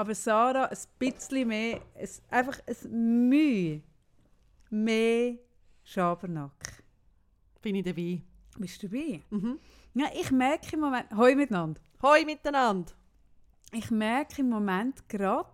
aber Sarah ein bisschen mehr, ein, einfach ein Mühe mehr Schabernack. Bin ich dabei. Bist du dabei? Mhm. Ja, ich merke im Moment, hoi miteinander, Hoi miteinander. ich merke im Moment gerade,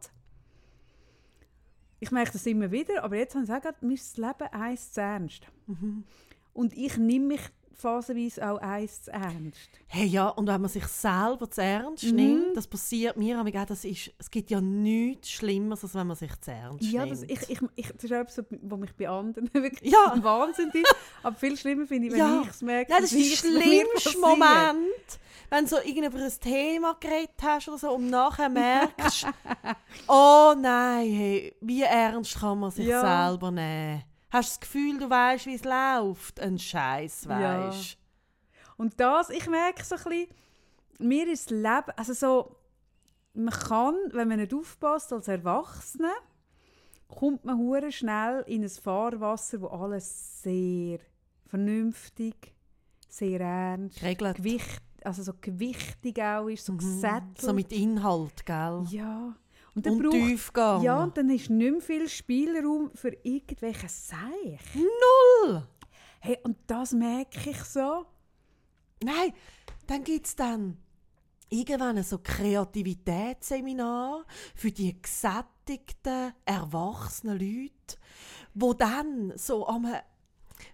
ich merke das immer wieder, aber jetzt habe ich gesagt, mir ist das Leben eins zu ernst. Mhm. Und ich nehme mich phasenweise auch eins zu ernst. Hey, ja, und wenn man sich selber zu ernst Mhm. nimmt, das passiert mir auch, das ist, es gibt ja nichts Schlimmeres, als wenn man sich zu ernst Ja, nimmt. das, ich, ich, ich, das ist etwas, was mich bei anderen wirklich Ja. ein Wahnsinn ist. Aber viel schlimmer finde ich, wenn Ja. ich es merke. Nein, das ist der schlimmste. Moment, wenn du so über ein Thema geredet hast oder so und nachher merkst, oh nein, hey, wie ernst kann man sich Ja. selber nehmen? Hast du das Gefühl, du weißt, wie es läuft? Ein Scheiß, Ja. weißt Und das, ich merke so ein bisschen, mir ist das Leben, also so, man kann, wenn man nicht aufpasst als Erwachsener, kommt man hure schnell in ein Fahrwasser, wo alles sehr vernünftig, sehr ernst, gewicht, also so gewichtig auch ist, so gesättelt. Mhm. So mit Inhalt, gell? ja. Und dann und braucht Tiefgang. Ja, und dann ist nicht mehr viel Spielraum für irgendwelche Seich. Null! Hey, und das merke ich so. Nein, dann gibt es dann irgendwann so Kreativitätsseminar für die gesättigten, erwachsenen Leute, wo dann so am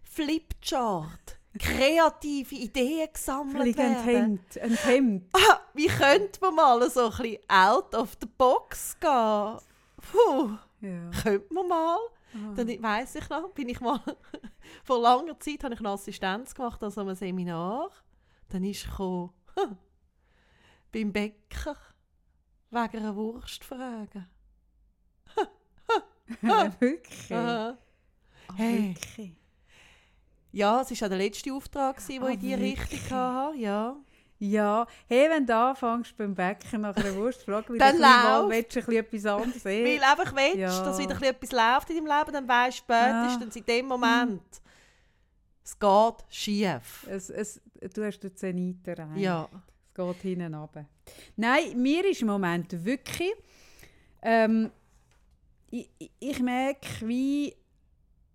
Flipchart kreative Ideen gesammelt Vielleicht werden. Hemd. Ein Hemd. Ah, wie könnte man mal so ein bisschen out of the box gehen? Puh, Ja. könnte man mal. Ah. Dann weiss ich noch, bin ich mal vor langer Zeit habe ich eine Assistenz gemacht an so einem Seminar. Dann ist gekommen, beim Bäcker wegen einer Wurst fragen. Wirklich? Aha. Ah, Hey. Wirklich? Ja, es war auch der letzte Auftrag, den Ah, ich in diese? Richtung hatte. Ja. Ja. Hey, wenn du anfängst beim Bäcker nach einer Wurst fragen, weil Dann du mal willst, ein bisschen etwas anderes Weil sehen. du einfach willst, Ja. dass wieder ein bisschen etwas läuft in deinem Leben, dann weißt du spätestens in dem Moment, es geht schief. Es, es, du hast den Zenit erreicht. Ja. Es geht hinten runter. Nein, mir ist im Moment wirklich... Ähm, ich- ich merke, wie...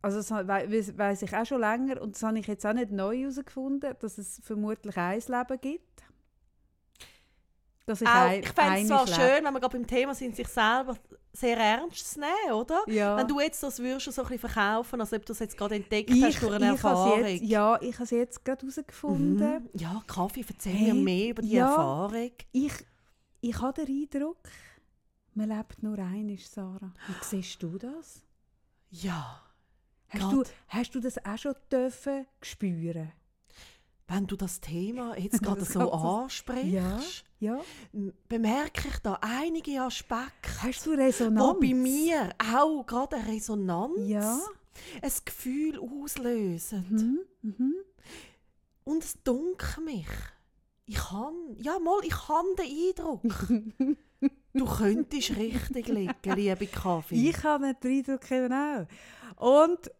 Also das we- weiss ich auch schon länger und das habe ich jetzt auch nicht neu herausgefunden, dass es vermutlich ein Leben gibt. Dass ich, Auch, ein, ich fände es zwar schön, wenn wir gerade beim Thema sind, sich selber sehr ernst zu nehmen, oder? Ja. Wenn du jetzt das würdest so ein bisschen verkaufen, als ob du es jetzt gerade entdeckt ich, hast durch eine Erfahrung. Jetzt, ja, ich habe es jetzt gerade herausgefunden. Mhm. Ja, Kaffee, erzähl Hey, mir mehr über die ja. Erfahrung. Ich, ich habe den Eindruck, man lebt nur einmal, Sarah. Wie siehst du das? Ja. Hast du, hast du das auch schon dürfen spüren? Wenn du das Thema jetzt gerade so ansprichst, Ja. Ja. bemerke ich da einige Aspekte, Hast du wo Resonanz? bei mir auch gerade eine Resonanz, Ja. ein Gefühl auslösen. Mhm. Mhm. Und es dunkelt mich. Ich habe, ja mal, ich habe den Eindruck, du könntest richtig liegen, liebe Kaffee. Ich habe den Eindruck eben auch. Und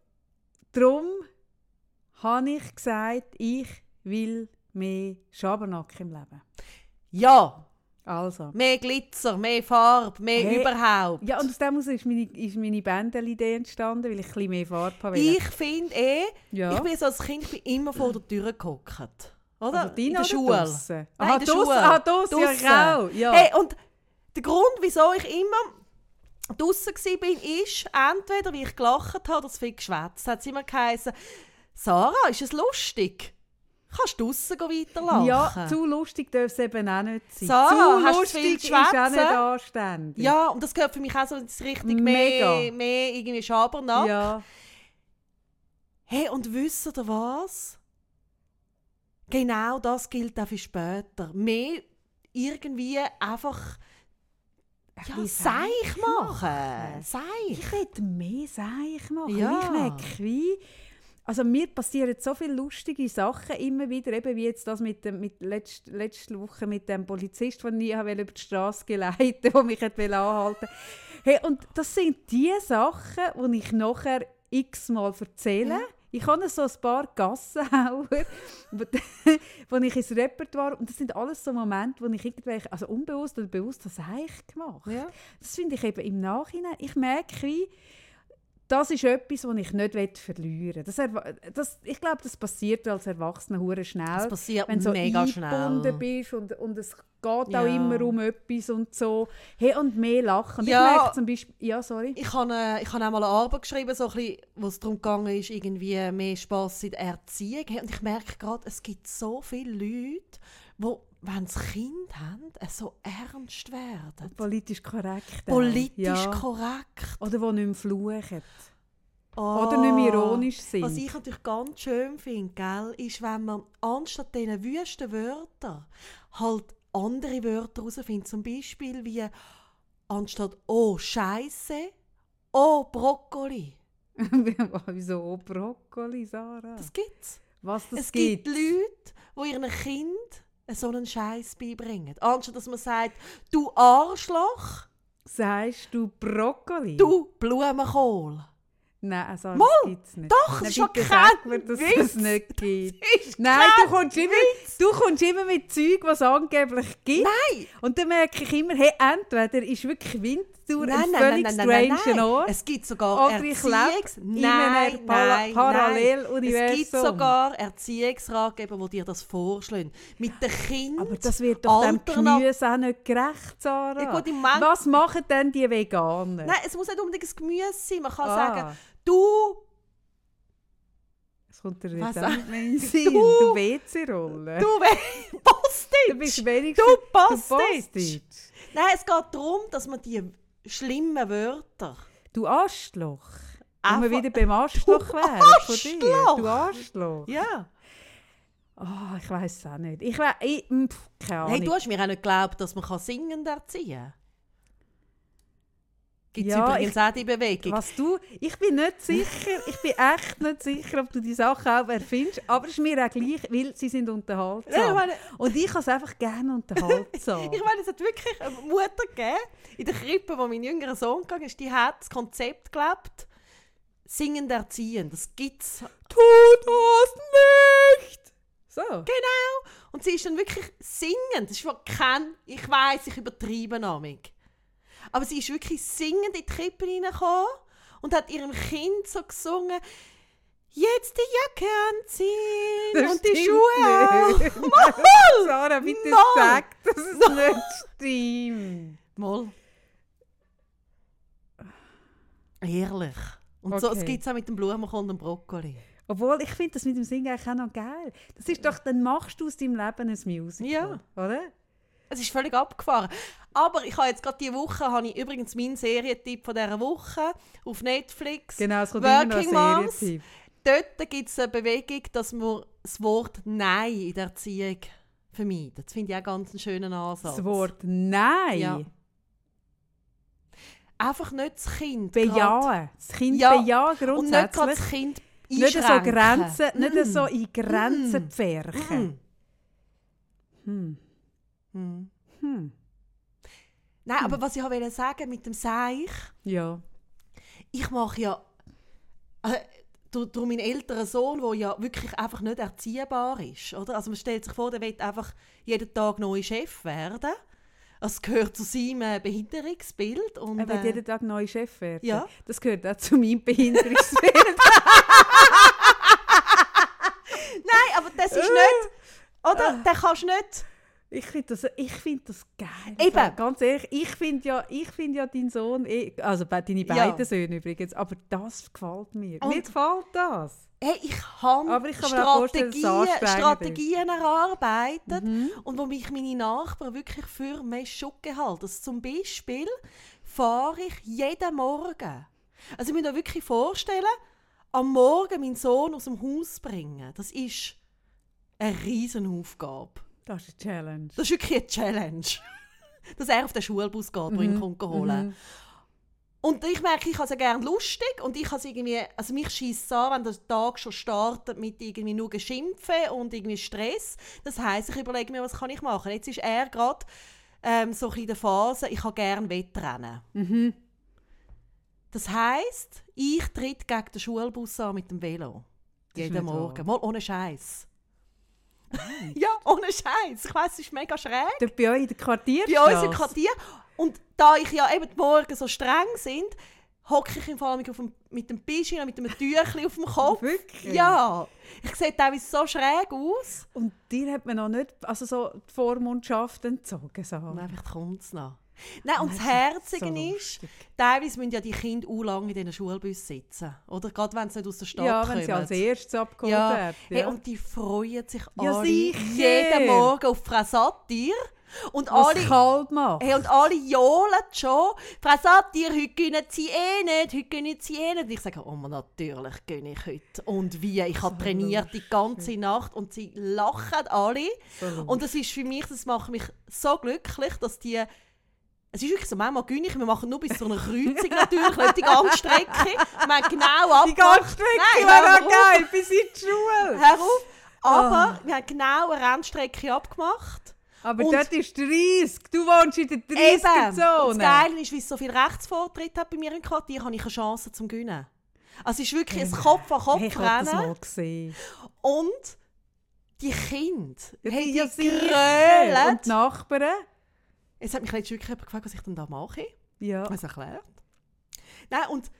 darum habe ich gesagt, ich will mehr Schabernack im Leben. Ja, Also. mehr Glitzer, mehr Farbe, mehr Hey, überhaupt. Ja, und aus dem heraus ist meine, ist meine Bändel-Idee entstanden, weil ich ein bisschen mehr Farbe habe. ich finde eh, ja. ich bin so als Kind bin immer vor der Tür gehockt. Oder? also in der Schule. Nein, Aha, in der Schule. Draussen, ja, genau. Ja. Hey, und der Grund, wieso ich immer draußen war, ist entweder, wie ich gelacht habe oder zu viel geschwätzt. hat es immer geheißen, Sarah, ist es lustig? Kannst du draussen weiterlachen? ja, zu lustig darf es eben auch nicht sein. Sarah, zu hast du zu viel lustig ist auch nicht anständig. Ja, und das gehört für mich auch so ins richtig Mega. mehr, mehr irgendwie Schabernack. ja. Hey, und wisst ihr was? Genau das gilt auch für später. Mehr irgendwie einfach Ein ja, seich machen. Seich. Ich will mehr Seich machen. Ja. Ich merke, wie... Also mir passieren so viele lustige Sachen immer wieder, eben wie jetzt das mit dem, mit letzt, letzte Woche mit dem Polizist, den ich habe über die Straße geleitet der mich hat anhalten wollte. Hey, und das sind die Sachen, die ich nachher x-mal erzähle, Ich habe so ein paar Gassenhauer, wo ich ins Repertoire... Und das sind alles so Momente, wo ich irgendwelche... Also unbewusst oder bewusst das ich gemacht. Ja. Das finde ich eben im Nachhinein... Ich merke, wie... Das ist etwas, das ich nicht verlieren will. Das, ich glaube, das passiert als Erwachsener hure schnell. Das passiert wenn du so mega schnell. bist und, und es geht Ja. auch immer um etwas und so. Hey, und mehr lachen. Ja. Ich merke zum Beispiel... Ja, sorry. Ich habe, äh, ich habe auch mal eine Arbeit geschrieben, so ein bisschen, wo es darum gegangen ist, irgendwie mehr Spass in der Erziehung. Hey, Und ich merke gerade, es gibt so viele Leute, die, wenn sie Kind haben, äh, so ernst werden. Politisch korrekt. auch. Politisch ja. korrekt. Oder die nicht mehr fluchen. Oh. Oder nicht mehr ironisch sind. Was ich natürlich ganz schön finde, gell, ist, wenn man anstatt diesen wüsten Wörtern halt andere Wörter herausfindet. Zum Beispiel wie anstatt «Oh, Scheiße», «Oh, Brokkoli». Wieso oh, Brokkoli, Sarah? Das gibt's. Was das es gibt gibt? Leute, die ihren Kind so einen Scheiß beibringen. Anstatt dass man sagt «Du Arschloch», Sagst du Brokkoli? «Du Blumenkohl». Nein, Sarah, Mal, das gibt's nicht. doch, es ist schon bitte kein mir, dass es Witz. nicht gibt. Nein, du kommst, immer, du kommst immer mit Zeug, was es angeblich gibt. Nein! Und dann merke ich immer, hey, entweder ist wirklich Winterthur Nein, ein nein, völlig nein. Ort. Es gibt sogar ich Erziehungs... Nein, nein. Paralleluniversum. Es gibt sogar Erziehungsratgeber, die dir das vorschlagen. Mit dem Kind... Aber das wird doch dem Gemüse auch nicht gerecht, Sarah. Ja, gut, im Moment- Was machen denn die Veganer? Nein, es muss nicht unbedingt ein Gemüse sein. Man kann Ah. sagen, du... Es kommt dir nicht an in den Sinn. Du- Du WC-Rolle. Du! Du bist wenigstens... Du! Bastard. Nein, es geht darum, dass man die schlimmen Wörter... Du Arschloch. Wenn wir wieder beim Arschloch wären von dir. Du Arschloch. Ja. Oh, ich weiß es auch nicht. Ich weiß... Ich, pff, keine Ahnung. Hey, du hast mir auch nicht geglaubt, dass man kann singend erziehen kann. Gibt es Ja, übrigens auch die Bewegung. Was du, ich bin nicht sicher, ich bin echt nicht sicher, ob du die Sachen auch erfindest, aber es ist mir auch gleich, weil sie sind unterhaltsam. Ja, ich meine- Und ich kann es einfach gerne unterhaltsam. Ich meine, es hat wirklich eine Mutter gegeben, in der Krippe, wo mein jüngerer Sohn gegangen ist, die hat das Konzept gelebt, singend erziehen. Das gibt's. Tu das nicht! So. Genau. Und sie ist dann wirklich singend. Das ist kein, ich weiß, ich übertreibe namig. Aber sie ist wirklich singend in die Krippe reingekommen und hat ihrem Kind so gesungen, jetzt die Jacke anziehen Das und die Schuhe nicht. an. Sarah, bitte Mal. sag, dass es nicht stimmt. Mal. Ehrlich. Und so, Okay. es gibt es auch mit dem Blumenkohl und dem Brokkoli. Obwohl, ich finde das mit dem Singen eigentlich auch noch geil. Das ist doch, dann machst du aus deinem Leben ein Musical. Ja. Oder? Es ist völlig abgefahren. Aber ich habe jetzt gerade diese Woche, habe ich übrigens meinen Serientipp von dieser Woche auf Netflix. Genau, es kommt immer noch Working ein. Dort gibt es eine Bewegung, dass man das Wort Nein in der Erziehung vermeidet. Das finde ich auch ganz einen schönen Ansatz. Das Wort Nein. Ja. Einfach nicht das Kind. grad- Bejahen. Das Kind Ja, bejahen Und nicht gerade grundsätzlich. das Kind Nicht so, einschränken. Grenzen, nicht Mm. so in Grenzen Mm. pferchen. Mm. Hm. Mm. Hm. Nein, aber was ich wollte sagen mit dem Seich, Ja. ich mache ja äh, durch, durch meinen älteren Sohn, der ja wirklich einfach nicht erziehbar ist. Oder? Also man stellt sich vor, der will einfach jeden Tag neuer Chef werden. Das gehört zu seinem äh, Behinderungsbild. Und, Er wird äh, jeden Tag neuer Chef werden. Ja. Das gehört auch zu meinem Behinderungsbild. Nein, aber das ist nicht... Oder? Den kannst du nicht... ich finde das, ich find das geil. Eben. Ganz ehrlich, ich finde ja, ich find ja deinen Sohn, eh- also deine Ja. beiden Söhne übrigens, aber das gefällt mir. Und- mir gefällt das. Hey, ich habe Strategien, Strategien erarbeitet Mhm. und wo mich meine Nachbarn wirklich für mich Schocke halten. Also zum Beispiel fahre ich jeden Morgen. Also ich muss mir wirklich vorstellen, am Morgen meinen Sohn aus dem Haus bringen, das ist eine Riesenaufgabe. Das ist eine Challenge. Das ist wirklich eine Challenge. Dass er auf den Schulbus geht, der ihn kommt holen Mhm. Und ich merke, ich habe es ja gerne lustig und ich habe irgendwie, also mich schießt an, wenn der Tag schon startet mit irgendwie nur Geschimpfen und irgendwie Stress. Das heisst, ich überlege mir, was kann ich machen. Jetzt ist er gerade ähm, so in der Phase, ich habe gerne Wettrennen. Mhm. Das heisst, ich tritt gegen den Schulbus an mit dem Velo. jeden Morgen. wahr. Mal ohne Scheiß. Ja, ohne Scheiß. Ich weiss, es ist mega schräg. Dort bei euch in der Quartierstraße? Bei uns im Quartier. Und da ich ja eben Morgen so streng sind, hocke ich im Fall auf dem, mit dem Pischchen, mit einem Tüchli auf dem Kopf. Wirklich? Ja. Ich sehe teilweise so schräg aus. Und dir hat man noch nicht also so die Vormundschaft entzogen, so. Und einfach kommt es noch. Nein, und das Nein, Herzige so ist, lustig. teilweise müssen ja die Kinder auch lange in diesen Schulbus sitzen. Oder gerade wenn sie nicht aus der Stadt Ja, kommen. wenn sie als erstes abgeholt ja. werden. Hey, und die freuen sich Ja, alle sicher. jeden Morgen auf Frau Satir. Und Was alle, kalt macht. hey, und alle johlen schon. Frau Satir, heute gönnen sie eh nicht, heute gönnen sie eh nicht. Und ich sage, oh natürlich gönne ich heute. Und wie, ich habe So trainiert die ganze Nacht und sie lachen alle. So lustig. Und das ist für mich, das macht mich so glücklich, dass die. Es ist wirklich so, manchmal gönne ich, wir machen nur bis zu einer Kreuzung natürlich, nicht die ganze Strecke. Wir haben genau ab. die ganze Strecke wäre auch geil, bis in die Schule. Hör auf. Aber Ah. wir haben genau eine Rennstrecke abgemacht. Aber Und- dort ist 30. Du wohnst in der Eben. Und das 30er-Zone. Geile ist, wie es so viel Rechtsvortritt hat bei mir im Quartier, habe ich eine Chance zum Gewinnen. Also es ist wirklich ein Kopf an Kopf Hey, ich habe das rennen. mal gesehen. Und die Kinder, Ja, hey, die- die grölen. Und die Nachbarn? Es hat mich letztens wirklich jemand gefragt, was ich denn da mache. Ja. Was erklärt? Nein, und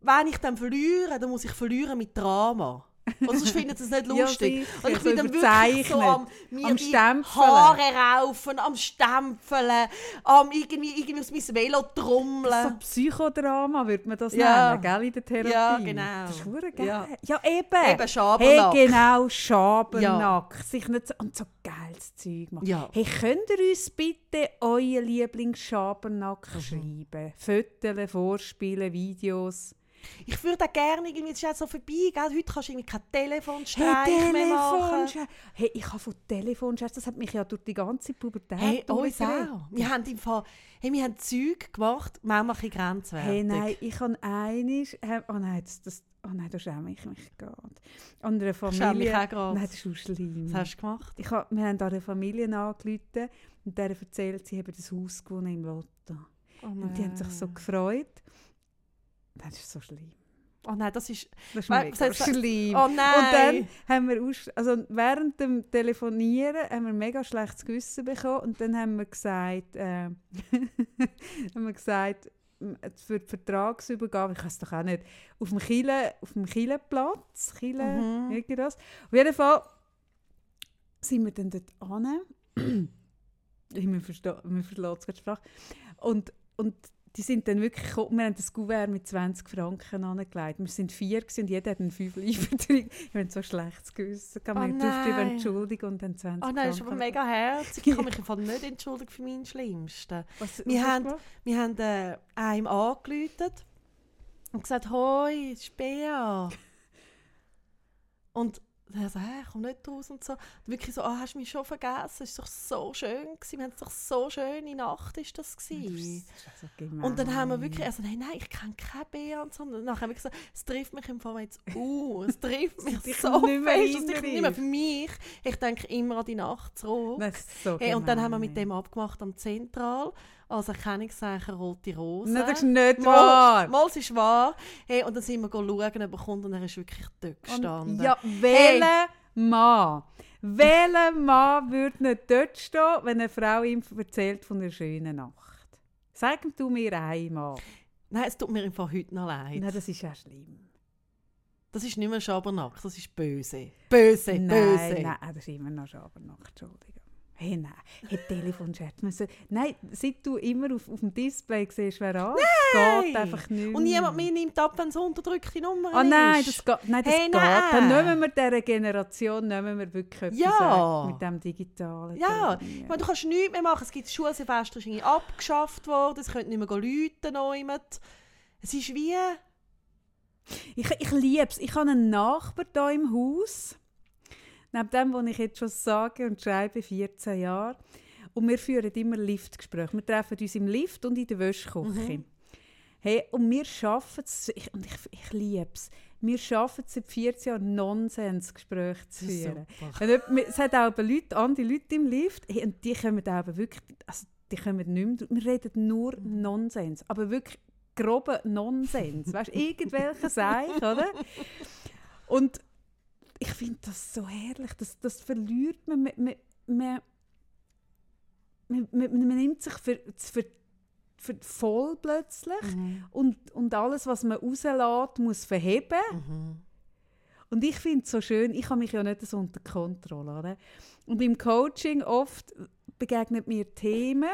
wenn ich dann verliere, dann muss ich verlieren mit Drama. Sonst findet es nicht Ja, lustig. sicher, und ich so bin dann wirklich so am, mir Am die. Haare raufen, am Stempeln, am irgendwie, irgendwie aus meinem Velo So trommeln. Psychodrama würde man das Ja. nennen, gell, in der Therapie. Ja, genau. Das ist verdammt geil. Ja. Ja, eben. Eben Schabernack. Hey, genau, Schabernack. Sich nicht so, und so geiles Zeug machen. Ja. Hey, könnt ihr uns bitte euren Lieblingsschabernack Mhm. schreiben? Fotos, vorspielen, Videos. Ich würde auch gerne, irgendwie, es ist auch so vorbei, gell? heute kannst du irgendwie kein Telefonstreich Hey, mehr machen. Hey, ich habe von Telefonscherz, das hat mich ja durch die ganze Pubertät Hey, uns auch. Wir haben im Fall, hey, wir haben Zeug gemacht, manchmal ein grenzwertig. Hey, nein, ich habe einiges... Oh nein, das, das, oh nein, da schäme ich mich gerade. An einer schäme mich Familie... auch gerade. Nein, das ist schon schlimm. Was hast du gemacht? Ich hab, wir haben an einer Familie angerufen und der erzählt, sie haben das Haus gewonnen im Lotto. Oh Und die haben sich so gefreut. Das ist so schlimm. Oh nein, das ist... Das ist mega heißt- schlimm. Oh Und nein! dann haben wir, aus, also während dem Telefonieren haben wir mega schlechtes Gewissen bekommen und dann haben wir gesagt, äh, haben wir gesagt, für die Vertragsübergabe, ich weiß doch auch nicht, auf dem Chile, auf dem Chileplatz, Chile, Mhm. irgendwas. Auf jeden Fall sind wir dann dort an. mir versteht mir verlässt gerade die Sprache. Und, und die sind dann wirklich wir haben das Kuvert mit 20 Franken angelegt. Wir sind vier und jeder hat einen 5 Liefertrag. Wir haben so schlechtes Gewissen. Oh wir haben aufgeschrieben, nein. Entschuldigung und dann 20 Oh nein, das ist aber Franken. mega herzig. Ich kann mich Fall nicht entschuldigen für meinen Schlimmsten. Was, Wir was haben-? Wir haben äh, einem angerufen und gesagt, «Hoi, es ist Bea.» Und er so, hey, ich komme nicht raus und so. Und wirklich so, «Ah, hast du mich schon vergessen? Es war doch so schön. Gewesen. Wir hatten doch so schöne Nacht ist das Das gewesen. ist so. Und dann haben wir wirklich, also nein, nein, ich kenne keine Bea und so. Und dann haben wir gesagt, es trifft mich im Fall jetzt uh, es trifft mich so nicht mehr fest, dass ich nicht mehr für mich, ich denke immer an die Nacht zurück. Das so Hey, und dann haben wir mit dem abgemacht am Zentral, als Erkennungszeichen Rote Rose. Nein, das ist nicht Mal, wahr. mal, es ist wahr. Hey, und dann sind wir schauen, ob er kommt und er ist wirklich dort Und, gestanden. ja, welcher Mann? Welcher Mann würde nicht dort stehen, wenn eine Frau ihm erzählt von einer schönen Nacht? Sag du mir einmal. Nein, es tut mir Fall heute noch leid. Nein, das ist ja schlimm. Das ist nicht mehr Schabernack, das ist böse. Böse, nein, böse. nein, das ist immer noch Schabernack, Entschuldigung. Hey, nein, hey, Telefonscherz müssen... Nein, seit du immer auf, auf dem Display siehst, wer an, es geht einfach nicht Und niemand mehr. nimmt ab, wenn es unterdrückte Nummer Ah nein, ist. das geht, nein, das Hey, geht. nein. Dann nehmen wir dieser Generation nehmen wir wirklich etwas Ja. mit dem digitalen Ja, ich meine, du kannst nichts mehr machen. Es gibt Schulsilvester ist irgendwie abgeschafft worden, es können nicht mehr läuten noch jemand. Es ist wie... Ich, ich liebe es. Ich habe einen Nachbar hier im Haus. Neben dem, was ich jetzt schon sage und schreibe, 14 Jahre. Und wir führen immer Liftgespräche. Wir treffen uns im Lift und in der Wäschküche. Mhm. Hey, und wir schaffen es, und ich, ich liebe es, wir schaffen es seit 14 Jahren, Nonsensgespräche zu führen. Jemand- Es hat auch Leute, andere Leute im Lift, hey, und die kommen auch wirklich, also die kommen nicht mehr, wir reden nur Nonsens, aber wirklich groben Nonsens, weißt du, irgendwelche Seich, oder? Und ich finde das so herrlich, das, das verliert man, man, man, man, man, nimmt sich für, für, für voll plötzlich Mhm. und, und alles, was man rauslässt, muss verheben. Mhm. Und ich finde es so schön, ich habe mich ja nicht so unter Kontrolle. Oder? Und im Coaching oft begegnen mir Themen,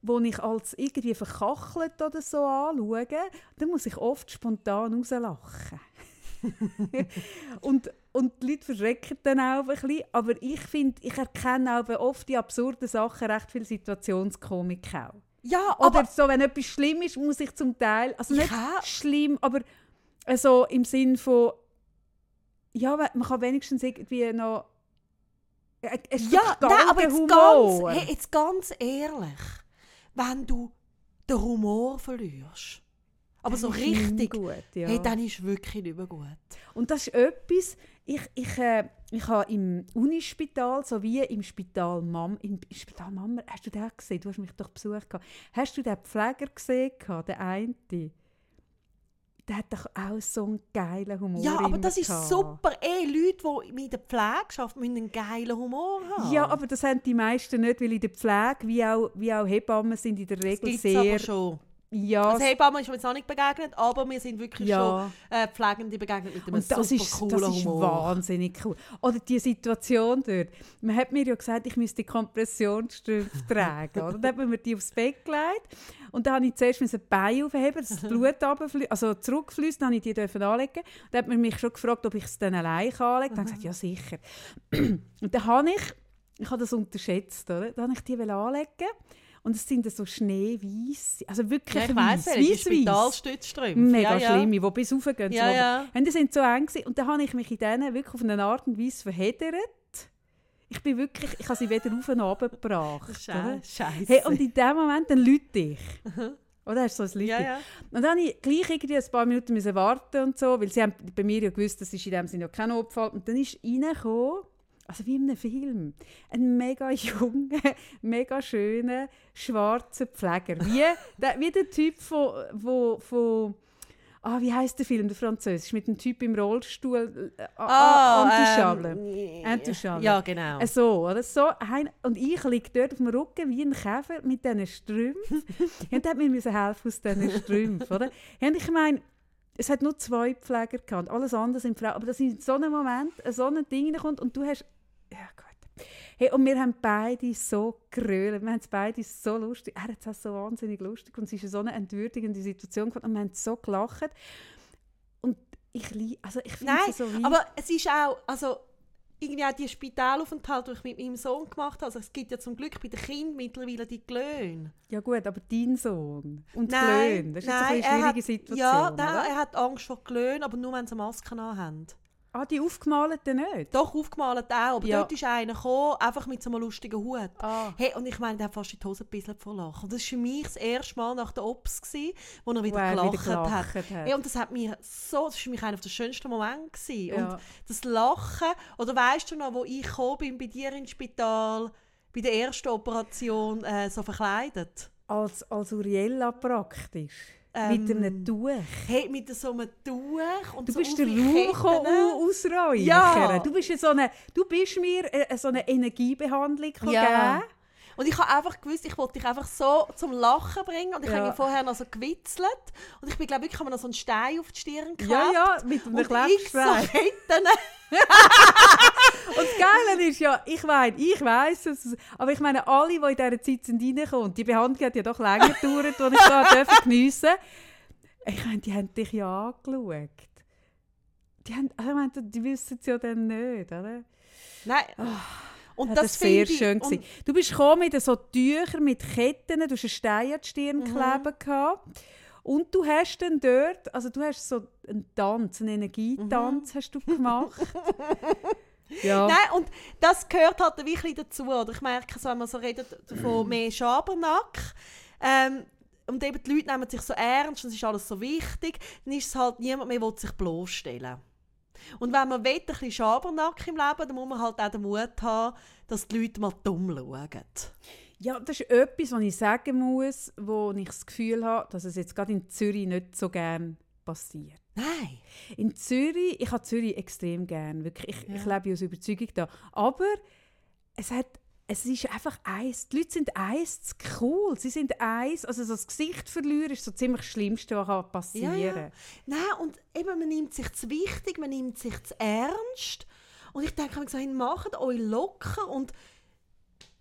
wo ich als irgendwie verkachelt oder so anschaue, dann muss ich oft spontan rauslachen. und, und die Leute verschrecken dann auch ein bisschen, aber ich finde, ich erkenne auch oft die absurden Sachen recht viel Situationskomik auch. Ja, Oder aber so, wenn etwas schlimm ist, muss ich zum Teil, also nicht Ja. schlimm, aber äh, so im Sinn von, ja, man kann wenigstens irgendwie noch ein, ein Stück ja, nein, aber jetzt Humor. ganz, hey, jetzt ganz ehrlich, wenn du den Humor verlierst, aber so Das nicht richtig, gut, ja. hey, dann ist wirklich nicht mehr gut. Und das ist etwas, ich, ich, äh, ich habe im Unispital sowie im Spital Mam, im Spital Mama, hast du den gesehen? Du hast mich doch besucht. gehabt. Hast du den Pfleger gesehen, den einen? Der hat doch auch so einen geilen Humor Ja, aber das ist gehabt. super. Ey, Leute, die mit der Pflege arbeiten, müssen einen geilen Humor haben. Ja, aber das haben die meisten nicht, weil in der Pflege, wie auch, wie auch Hebammen, sind in der Regel sehr... schon. Ja, Also Hebammen ist mir jetzt noch nicht begegnet, aber wir sind wirklich Ja. schon äh, Pflegende begegnet mit einem und das super ist, coolen das ist Humor. wahnsinnig cool. Oder die Situation dort. Man hat mir ja gesagt, ich müsste Kompressionsstrümpfe tragen. Oder? Dann hat man mir die aufs Bett gelegt. Und dann habe ich zuerst die Beine aufheben, dass das Blut runterfließt, also zurückfließt. Dann habe ich die dürfen anlegen. Dann hat man mich schon gefragt, ob ich es dann allein anlegen kann. Dann habe ich gesagt, ja sicher. Und dann habe ich, ich habe das unterschätzt, oder? Dann habe ich die anlegen und es sind so schneeweiß, also wirklich Ja, ich weiss, weiss, ja, weiss. Spitalstützstrümpfe. Mega ja, ja. schlimme, die bis raufgehen. Ja, ja. Und die sind so eng gewesen. und dann habe ich mich in denen wirklich auf eine Art und Weise verheddert. Ich bin wirklich, ich habe sie weder auf und runter gebracht. Scheiße. Hey, und in dem Moment dann lüte ich. Oder hast du so ein ja, Lüte? ja. Und dann musste ich gleich irgendwie ein paar Minuten warten und so, weil sie haben bei mir ja gewusst, das ist in dem Sinne ja kein Notfall. Und dann ist reingekommen, also wie in einem Film, ein mega junger, mega schöner, schwarzer Pfleger. Wie der, wie der Typ von, wo, von ah, wie heißt der Film, der Französisch, mit dem Typ im Rollstuhl, äh, ah, Intouchable. ähm, Intouchable. Ja, genau. Äh, So, oder? So, ein, und ich liege dort auf dem Rücken wie ein Käfer mit diesen Strümpfen. und dann hat mir helfen aus diesen Strümpfen, oder? Und ich meine, es hat nur zwei Pfleger gehabt, alles andere sind Frauen. Aber dass in so einem Moment so ein Ding kommt und du hast... Ja, gut. Hey, und wir haben beide so gerölt. Wir haben es beide so lustig. Er hat es so wahnsinnig lustig. Und es ist so eine entwürdigende Situation geworden. Und wir haben so gelacht. Und ich liebe... Also ich finde es so wie... aber es ist auch, also irgendwie auch die Spitalaufenthalt, die ich mit meinem Sohn gemacht habe. Also es gibt ja zum Glück bei den Kindern mittlerweile die Glöhne. Ja gut, aber dein Sohn und Nein, Glöhn, das ist nein, eine er schwierige hat- Situation, Ja, nein, er hat Angst vor Glöhnen, aber nur wenn sie Masken haben. Ah, die aufgemalten nicht? Doch, aufgemalt auch. Aber Ja. dort ist einer gekommen, einfach mit so einem lustigen Hut. Ah. Hey, und ich meine, der hat fast die Hose gebisselt vor Lachen. Und das war für mich das erste Mal nach der Ops, gewesen, wo er wieder Wo er gelacht, wieder gelacht hat. hat. Hey, und das hat mir so, das war für mich einer der schönsten Momente. Gewesen. Ja. Und das Lachen, oder weißt du noch, wo ich gekommen bin bei dir ins Spital, bei der ersten Operation, äh, so verkleidet? Als, als Uriella praktisch. Ähm, mit einem Tuch. Hey, mit so einem Tuch und Du so bist der Raum Ketten. gekommen, au- ausräuchern. Ja. Du bist, so eine, du bist mir äh, so eine Energiebehandlung Ja. gegeben. Und ich habe einfach gewusst, ich wollte dich einfach so zum Lachen bringen. Und ich Ja. habe vorher noch so gewitzelt. Und ich bin, glaube ich, habe mir noch so einen Stein auf die Stirn geklebt. Ja, ja, mit einem Und ich so. Ketten. Und das Geile ist ja, ich meine, ich weiss es, aber ich meine, alle, die in dieser Zeit sind reingekommen, die Behandlung hat ja doch länger gedauert, als ich da durfte geniessen Ich meine, die haben dich ja angeschaut. Die, haben, also ich meine, die wissen es ja dann nicht, oder? Nein. Und Ja, das, das war sehr ich- schön. und- gewesen. Du bist gekommen mit so Tüchern, mit Ketten, du hast einen Stein an die Stirn Mhm. kleben gehabt. Und du hast dann dort, also du hast so einen Tanz, einen Energietanz hast du gemacht. ja. Nein, und das gehört halt ein bisschen dazu. Oder ich merke, so, wenn man so redet von mehr Schabernack, ähm, und eben die Leute nehmen sich so ernst und es ist alles so wichtig, dann ist es halt niemand mehr, der sich bloßstellen Und wenn man will, ein bisschen Schabernack im Leben, dann muss man halt auch den Mut haben, dass die Leute mal dumm schauen. ja, das ist etwas, was ich sagen muss, wo ich das Gefühl habe, dass es jetzt gerade in Zürich nicht so gern passiert. Nein. In Zürich, ich habe Zürich extrem gern, wirklich. Ich, Ja. ich lebe aus Überzeugung da. Aber es hat, es ist einfach eins. Die Leute sind eins zu cool. Sie sind eins. Also so das Gesicht verlieren ist so ziemlich das Schlimmste, was kann passieren Ja, ja. Nein, und eben, man nimmt sich zu wichtig, man nimmt sich zu ernst. Und ich denke mir so, hey, macht euch locker. Und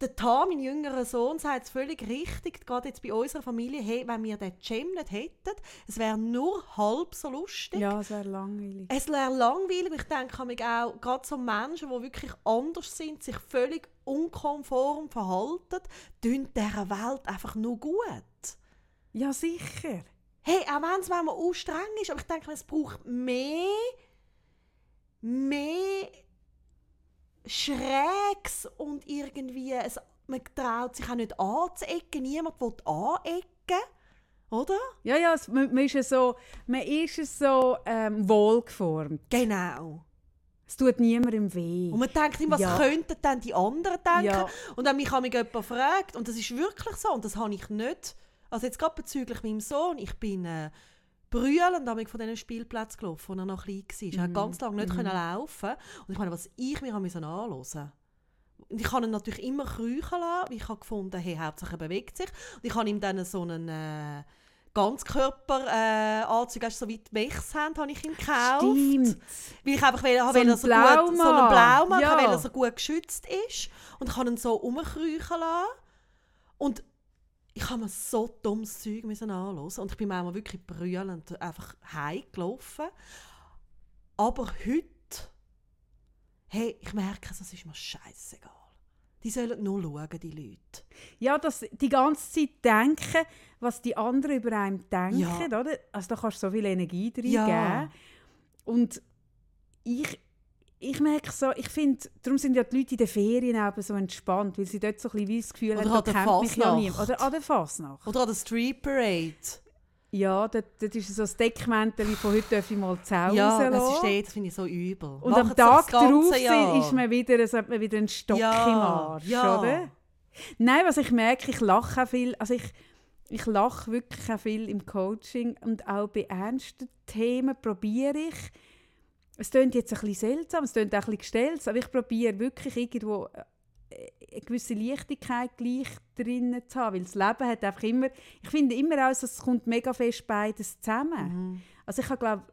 der Tom, mein jüngerer Sohn, sagt es völlig richtig, gerade jetzt bei unserer Familie, hey, wenn wir den Cem nicht hätten, es wäre nur halb so lustig. Ja, es wäre langweilig. Es wäre langweilig. Ich denke mich auch, gerade so Menschen, die wirklich anders sind, sich völlig unkonform verhalten, tun dieser Welt einfach nur gut. Ja, sicher. Hey, auch wenn es manchmal auch streng ist, aber ich denke, es braucht mehr, mehr Schrägs und irgendwie, es, man traut sich auch nicht anzuecken, niemand will anecken, oder? Ja, ja, es, man, man ist ja so, man ist ja so ähm, wohlgeformt. Genau. Es tut niemandem weh. Und man denkt immer, was Ja. könnten dann die anderen denken? Ja. Und dann mich mich jemand fragt, und das ist wirklich so, und das habe ich nicht, also jetzt gerade bezüglich meinem Sohn, ich bin äh, brüllend von diesen Spielplätzen gelaufen, als er noch klein war. Er hat Mhm. ganz lange nicht Mhm. können laufen Und ich meine, was ich mir anhören musste. Und ich habe ihn natürlich immer kriechen lassen, weil ich habe gefunden, hey, Hauptsache er bewegt sich. Und ich habe ihm dann so einen äh, Ganzkörper-Anzug, äh, so wie die Mechs haben, habe ich ihm gekauft. Stimmt. Weil ich einfach will, So ein er so, gut, so einen Blaumann. Blaumann, Ja. weil er so gut geschützt ist. Und ich habe ihn so rumkriechen lassen. Und ich habe mir so dummes Zeug anhören. Und ich bin manchmal wirklich brüllend einfach heimgelaufen. Aber heute, hey, ich merke, es ist mir scheißegal. Die sollen nur schauen, die Leute. Ja, dass die ganze Zeit denken, was die anderen über einen denken, Ja. oder? Also da kannst du so viel Energie reingeben. Ja. Und ich, ich merke so, ich finde, darum sind ja die Leute in den Ferien auch so entspannt, weil sie dort so ein bisschen das Gefühl Oder haben, da kennt mich ja niemand. Oder an der Fasnacht. Oder an der Street Parade. Ja, dort ist so das Deckmäntel, von heute darf ich mal die Sau Ja, das, ist, das finde ich so übel. Und Macht's am Tag das darauf ist man wieder, so hat man wieder einen Stock Ja, im Arsch, ja. oder? Nein, was ich merke, ich lache auch viel, also ich, ich lache wirklich auch viel im Coaching und auch bei ernsten Themen probiere ich, es klingt jetzt ein bisschen seltsam, es klingt auch ein bisschen gestellt, aber ich probiere wirklich irgendwo äh, eine gewisse Leichtigkeit gleich drin zu haben, weil das Leben hat einfach immer, ich finde immer auch, es kommt mega fest beides zusammen. Mhm. Also ich habe glaube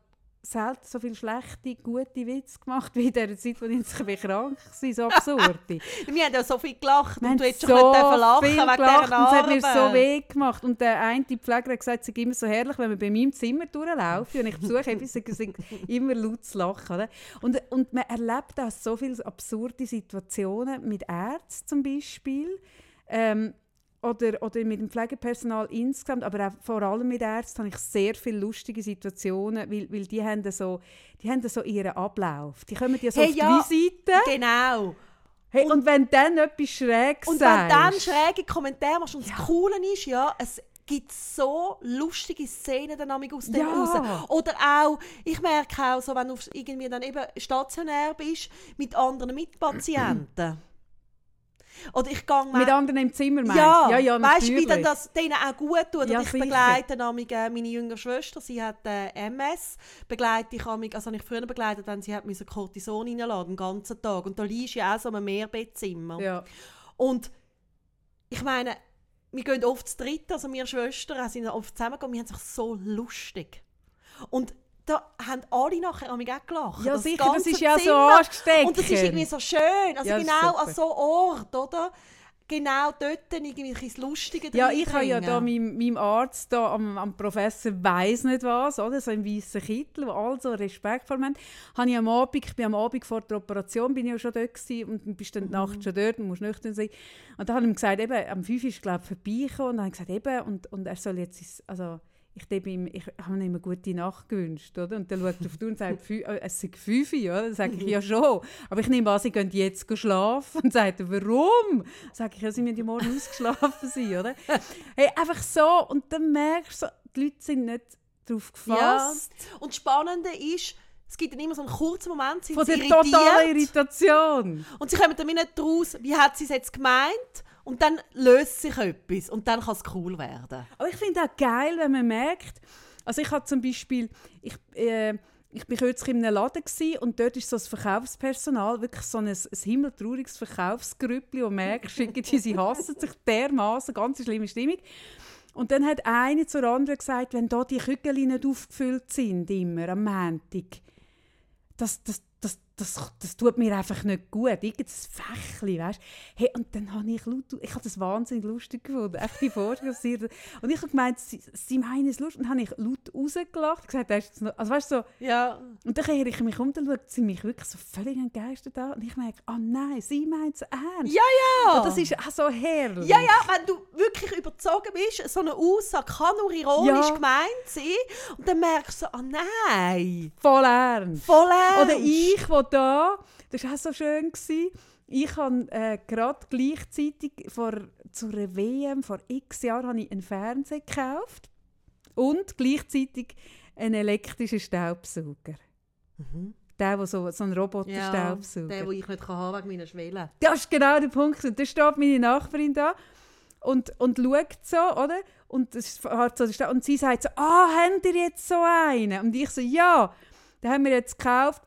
selten so viele schlechte, gute Witze gemacht wie in der Zeit, wo ich krank war, so absurde. Wir haben ja so viel gelacht Wir und du hättest schon so lachen viel wegen gelacht und es hat mir so weh gemacht. Und der eine Pfleger hat gesagt, es sei immer so herrlich, wenn man bei meinem Zimmer durchlaufe und ich besuche etwas, immer laut zu lachen. Oder? Und, und man erlebt auch so viele absurde Situationen mit Ärzten zum Beispiel. Ähm, oder, oder mit dem Pflegepersonal insgesamt, aber auch vor allem mit Ärzten habe ich sehr viele lustige Situationen, weil, weil die haben so, die haben so ihren Ablauf. Die kommen ja so Hey, auf ja. die Visite. Genau. Hey, und, wenn dann etwas Schräges Und wenn sagst, dann schräge Kommentare machst und Ja. das Coole ist, ja, es gibt so lustige Szenen dann aus dem Ja. raus. Oder auch, ich merke auch, so, wenn du irgendwie dann eben stationär bist, mit anderen Mitpatienten. Oder ich gehe mit anderen im Zimmer meinst Ja, ja, ja weißt du, wie natürlich. dann das denen auch gut tut. Ja, ich sicher. begleite nämlich, äh, meine jüngere Schwester, sie hat äh, MS, begleite ich amig, also habe ich früher begleitet, wenn sie hat müssen Cortison reinladen den ganzen Tag. Und da liegst du ja auch so in einem Mehrbettzimmer. ja. Und ich meine, wir gehen oft zu dritt, also wir Schwestern sind oft zusammengegangen, wir haben sich so lustig. Und da haben alle nachher an mich auch gelacht. ja, Das sicher, das ist ja so Zimmer. angesteckt. Und das ist irgendwie so schön. Also Ja, das genau an so Ort, oder? Genau dort irgendwie ein bisschen Lustige Ja, ich habe ja da meinem, meinem Arzt, da, am, am Professor weiss nicht was, oder? so im weißen Kittel, wo alle so Respekt vor mir haben, habe ich am Abend, ich bin am Abend vor der Operation, bin ich ja schon dort gewesen, und bist dann die Nacht schon dort und musst nüchtern sein. Und dann habe ich ihm gesagt, eben, am 5 ist glaube ich vorbeigekommen, und dann habe ich gesagt, eben, und, und er soll jetzt, also ich, ihm, ich habe ihm eine gute Nacht gewünscht, oder? Und dann schaut er auf die Uhr und sagt, «Fü- äh, es sind 5 Uhr, oder? Dann sage ich, ja schon. Aber ich nehme an, sie gehen jetzt schlafen. Und sagt er, warum? Dann sage ich, ja, sie müssen ja morgen ausgeschlafen sein, oder? Hey, einfach so. Und dann merkst du, die Leute sind nicht darauf Ja. gefasst. Und das Spannende ist, es gibt dann immer so einen kurzen Moment, sind Von sie der irritiert. totalen Irritation. Und sie kommen dann nicht raus, wie hat sie es jetzt gemeint? Und dann löst sich etwas und dann kann es cool werden. Aber ich finde auch geil, wenn man merkt, Also ich habe zum Beispiel, ich, äh, ich bin kürzlich in einem Laden und dort ist so das Verkaufspersonal wirklich so ein, ein himmeltrauriges Verkaufsgrüppli, wo merkst, sie hassen sich dermaßen, ganz schlimme Stimmung. Und dann hat eine zur anderen gesagt, wenn da die Kügel nicht aufgefüllt sind, immer am Montag, das, das, das, das, das tut mir einfach nicht gut. Irgendein Fächli, weißt hey, Und dann habe ich laut, ich habe das wahnsinnig lustig gefunden, echt die Vorstellung. Und ich habe gemeint, sie, sie meinen es lustig. Und dann habe ich laut rausgelacht und gesagt, das noch, also weißt so, Ja. und dann kehre ich mich um, dann schaut sie mich wirklich so völlig entgeistert an. Und ich merke, ah nein, sie meint es ernst. Ja, ja. Und das ist auch so herrlich. Ja, ja, wenn du wirklich überzogen bist, so eine Aussage kann nur ironisch Ja. gemeint sein. Und dann merkst du so, ah nein, Voll ernst. voll ernst. Oder ich, wo da, das war auch so schön, gewesen, ich habe äh, gerade gleichzeitig vor, zu einer WM, vor x Jahren, habe ich einen Fernseher gekauft und gleichzeitig einen elektrischen Staubsauger. Der, der so, so ein Mhm. ja, Roboter-Staubsauger. der, den ich nicht haben wegen meiner Schwelle. Das ist genau der Punkt. Und da steht meine Nachbarin da und, und schaut so, oder? Und, es hat so, und sie sagt so, ah, habt ihr jetzt so einen? Und ich so, ja, den haben wir jetzt gekauft.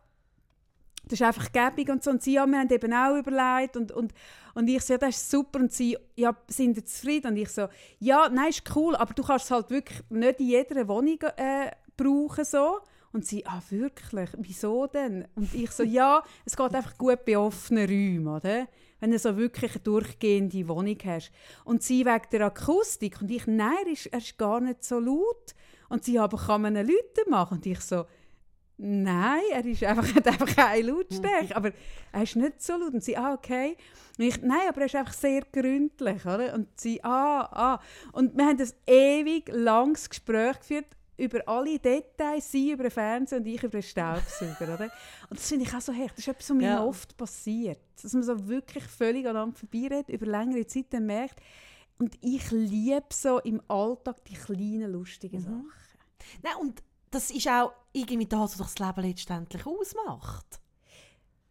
Das ist einfach gäbig und so. Und sie, ja, wir haben eben auch überlegt. Und, und, und ich so, ja, das ist super. Und sie, ja, sind zufrieden? Und ich so, ja, nein, ist cool, aber du kannst es halt wirklich nicht in jeder Wohnung äh, brauchen, so. Und sie, ah, wirklich? Wieso denn? Und ich so, ja, es geht einfach gut bei offenen Räumen, oder? Wenn du so wirklich eine durchgehende Wohnung hast. Und sie wegen der Akustik. Und ich, nein, er ist, er ist gar nicht so laut. Und sie, aber kann man lauter machen? Und ich so, Nein, er ist einfach, hat einfach keine Lautstärke, aber er ist nicht so laut. Und sie, ah, okay. Und ich, nein, aber er ist einfach sehr gründlich, oder? Und sie, ah, ah. Und wir haben ein ewig langes Gespräch geführt über alle Details, sie über den Fernseher und ich über den Staubsauger, oder? Und das finde ich auch so hecht. Das ist etwas, was mir Ja. oft passiert. Dass man so wirklich völlig aneinander vorbeiredet, über längere Zeit dann merkt, und ich liebe so im Alltag die kleinen, lustigen Mhm. Sachen. Nein, und das ist auch irgendwie das, was das Leben letztendlich ausmacht.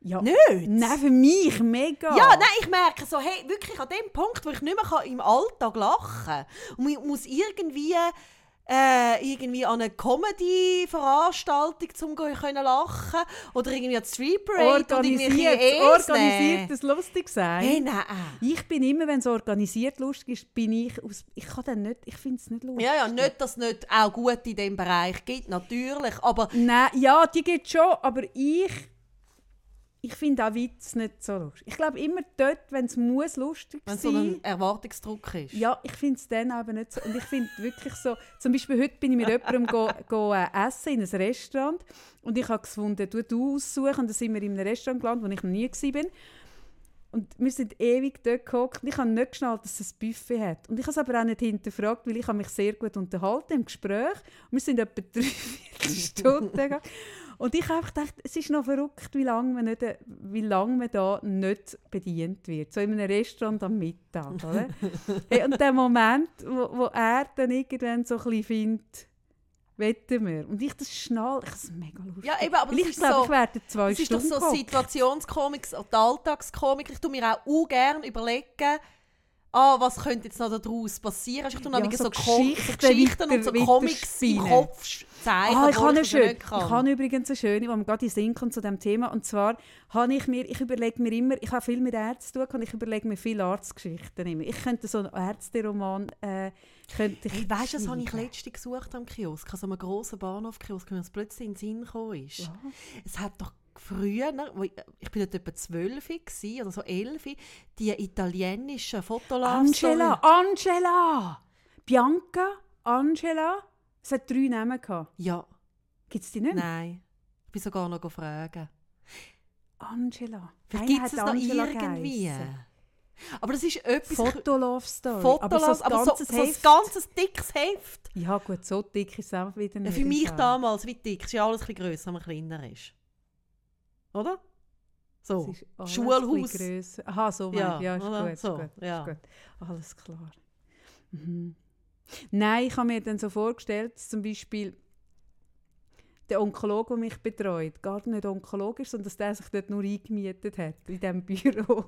Ja. Nicht? Nein, für mich mega. Ja, nein, ich merke so, hey, wirklich an dem Punkt, wo ich nicht mehr kann im Alltag lachen kann und ich muss irgendwie, äh, irgendwie an eine Comedy-Veranstaltung go- können lachen oder irgendwie an Street Parade irgendwie Eis organisiert das lustig sein. Hey, nein. Ich bin immer, wenn es organisiert lustig ist, bin ich aus, ich kann dann nicht, ich finde es nicht lustig. Ja, ja, nicht, dass es nicht auch gut in diesem Bereich gibt, natürlich, aber Nein, ja, die gibt es schon, aber ich, ich finde auch Witz nicht so lustig. Ich glaube immer dort, wenn es muss lustig wenn sein so ein Erwartungsdruck ist. Ja, ich finde es dann aber nicht so. Und ich finde wirklich so, zum Beispiel heute bin ich mit jemandem go, go, äh, essen in ein Restaurant und ich habe gefunden, du, du aussuchen und dann sind wir in einem Restaurant gelandet, wo ich noch nie war. Und wir sind ewig dort gehockt und ich habe nicht geschnallt, dass es ein Buffet hat. Und ich habe es aber auch nicht hinterfragt, weil ich habe mich sehr gut unterhalten im Gespräch. Und wir sind etwa drei Stunden gegangen. Und ich habe einfach gedacht, es ist noch verrückt, wie lange man, nicht, wie lange man da nicht bedient wird. So in einem Restaurant am Mittag. Oder? hey, und der Moment, wo, wo er dann irgendwann so ein bisschen findet, wetten wir. Und ich das schnall, ich das ist mega lustig. Ja, eben, aber ich glaube, so- ich werde zwei Es ist doch Stunden so. Situationskomik, die Alltagskomik. Ich tue mir auch u gerne überlegen, ah, was könnte jetzt noch daraus passieren. Ich tue Ja, so so, Kom so Geschichten Geschichten und so Comics im. Kopf zeichnen, Ah, ich habe eine das ja schön. nicht kann. Ich habe übrigens eine schöne, wo mir gerade in Sinn kommt zu diesem Thema. Und zwar habe ich mir, ich überlege mir immer, ich habe viel mit Ärzten zu tun und ich überlege mir viele Arztgeschichten immer. Ich könnte so einen Ärzteroman, äh, könnte ich Hey, weißt du, das habe ich letztens gesucht am Kiosk, an so einem grossen Bahnhofkiosk, wenn es plötzlich in den Sinn gekommen ist. Ja. Es hat doch früher, wo ich, ich bin dort etwa 12 gewesen, oder so 11, die italienischen Fotolove Angela, Angela! Bianca, Angela. Es hat drei Namen gehabt. Ja, Gibt es die nicht? nein. Ich bin sogar noch fragen. Angela. Vielleicht gibt es es noch Angela irgendwie. geheissen. Aber das ist etwas... Fotolove Story. Fotolas, aber so ein ganzes so, so ganzes dickes Heft. Ja gut, so dick ist es auch wieder nicht. Für mich damals, wie dick, ist ja alles ein bisschen grösser, wenn man kleiner ist. Oder? So, alles Schulhaus. ein. Aha, so Ja, ja, ja ist oder? gut, ist So, gut, ja. ist gut. Alles klar. Mhm. Nein, ich habe mir dann so vorgestellt, dass zum Beispiel der Onkologe, der mich betreut, gar nicht Onkologe ist, sondern dass der sich dort nur eingemietet hat, in diesem Büro.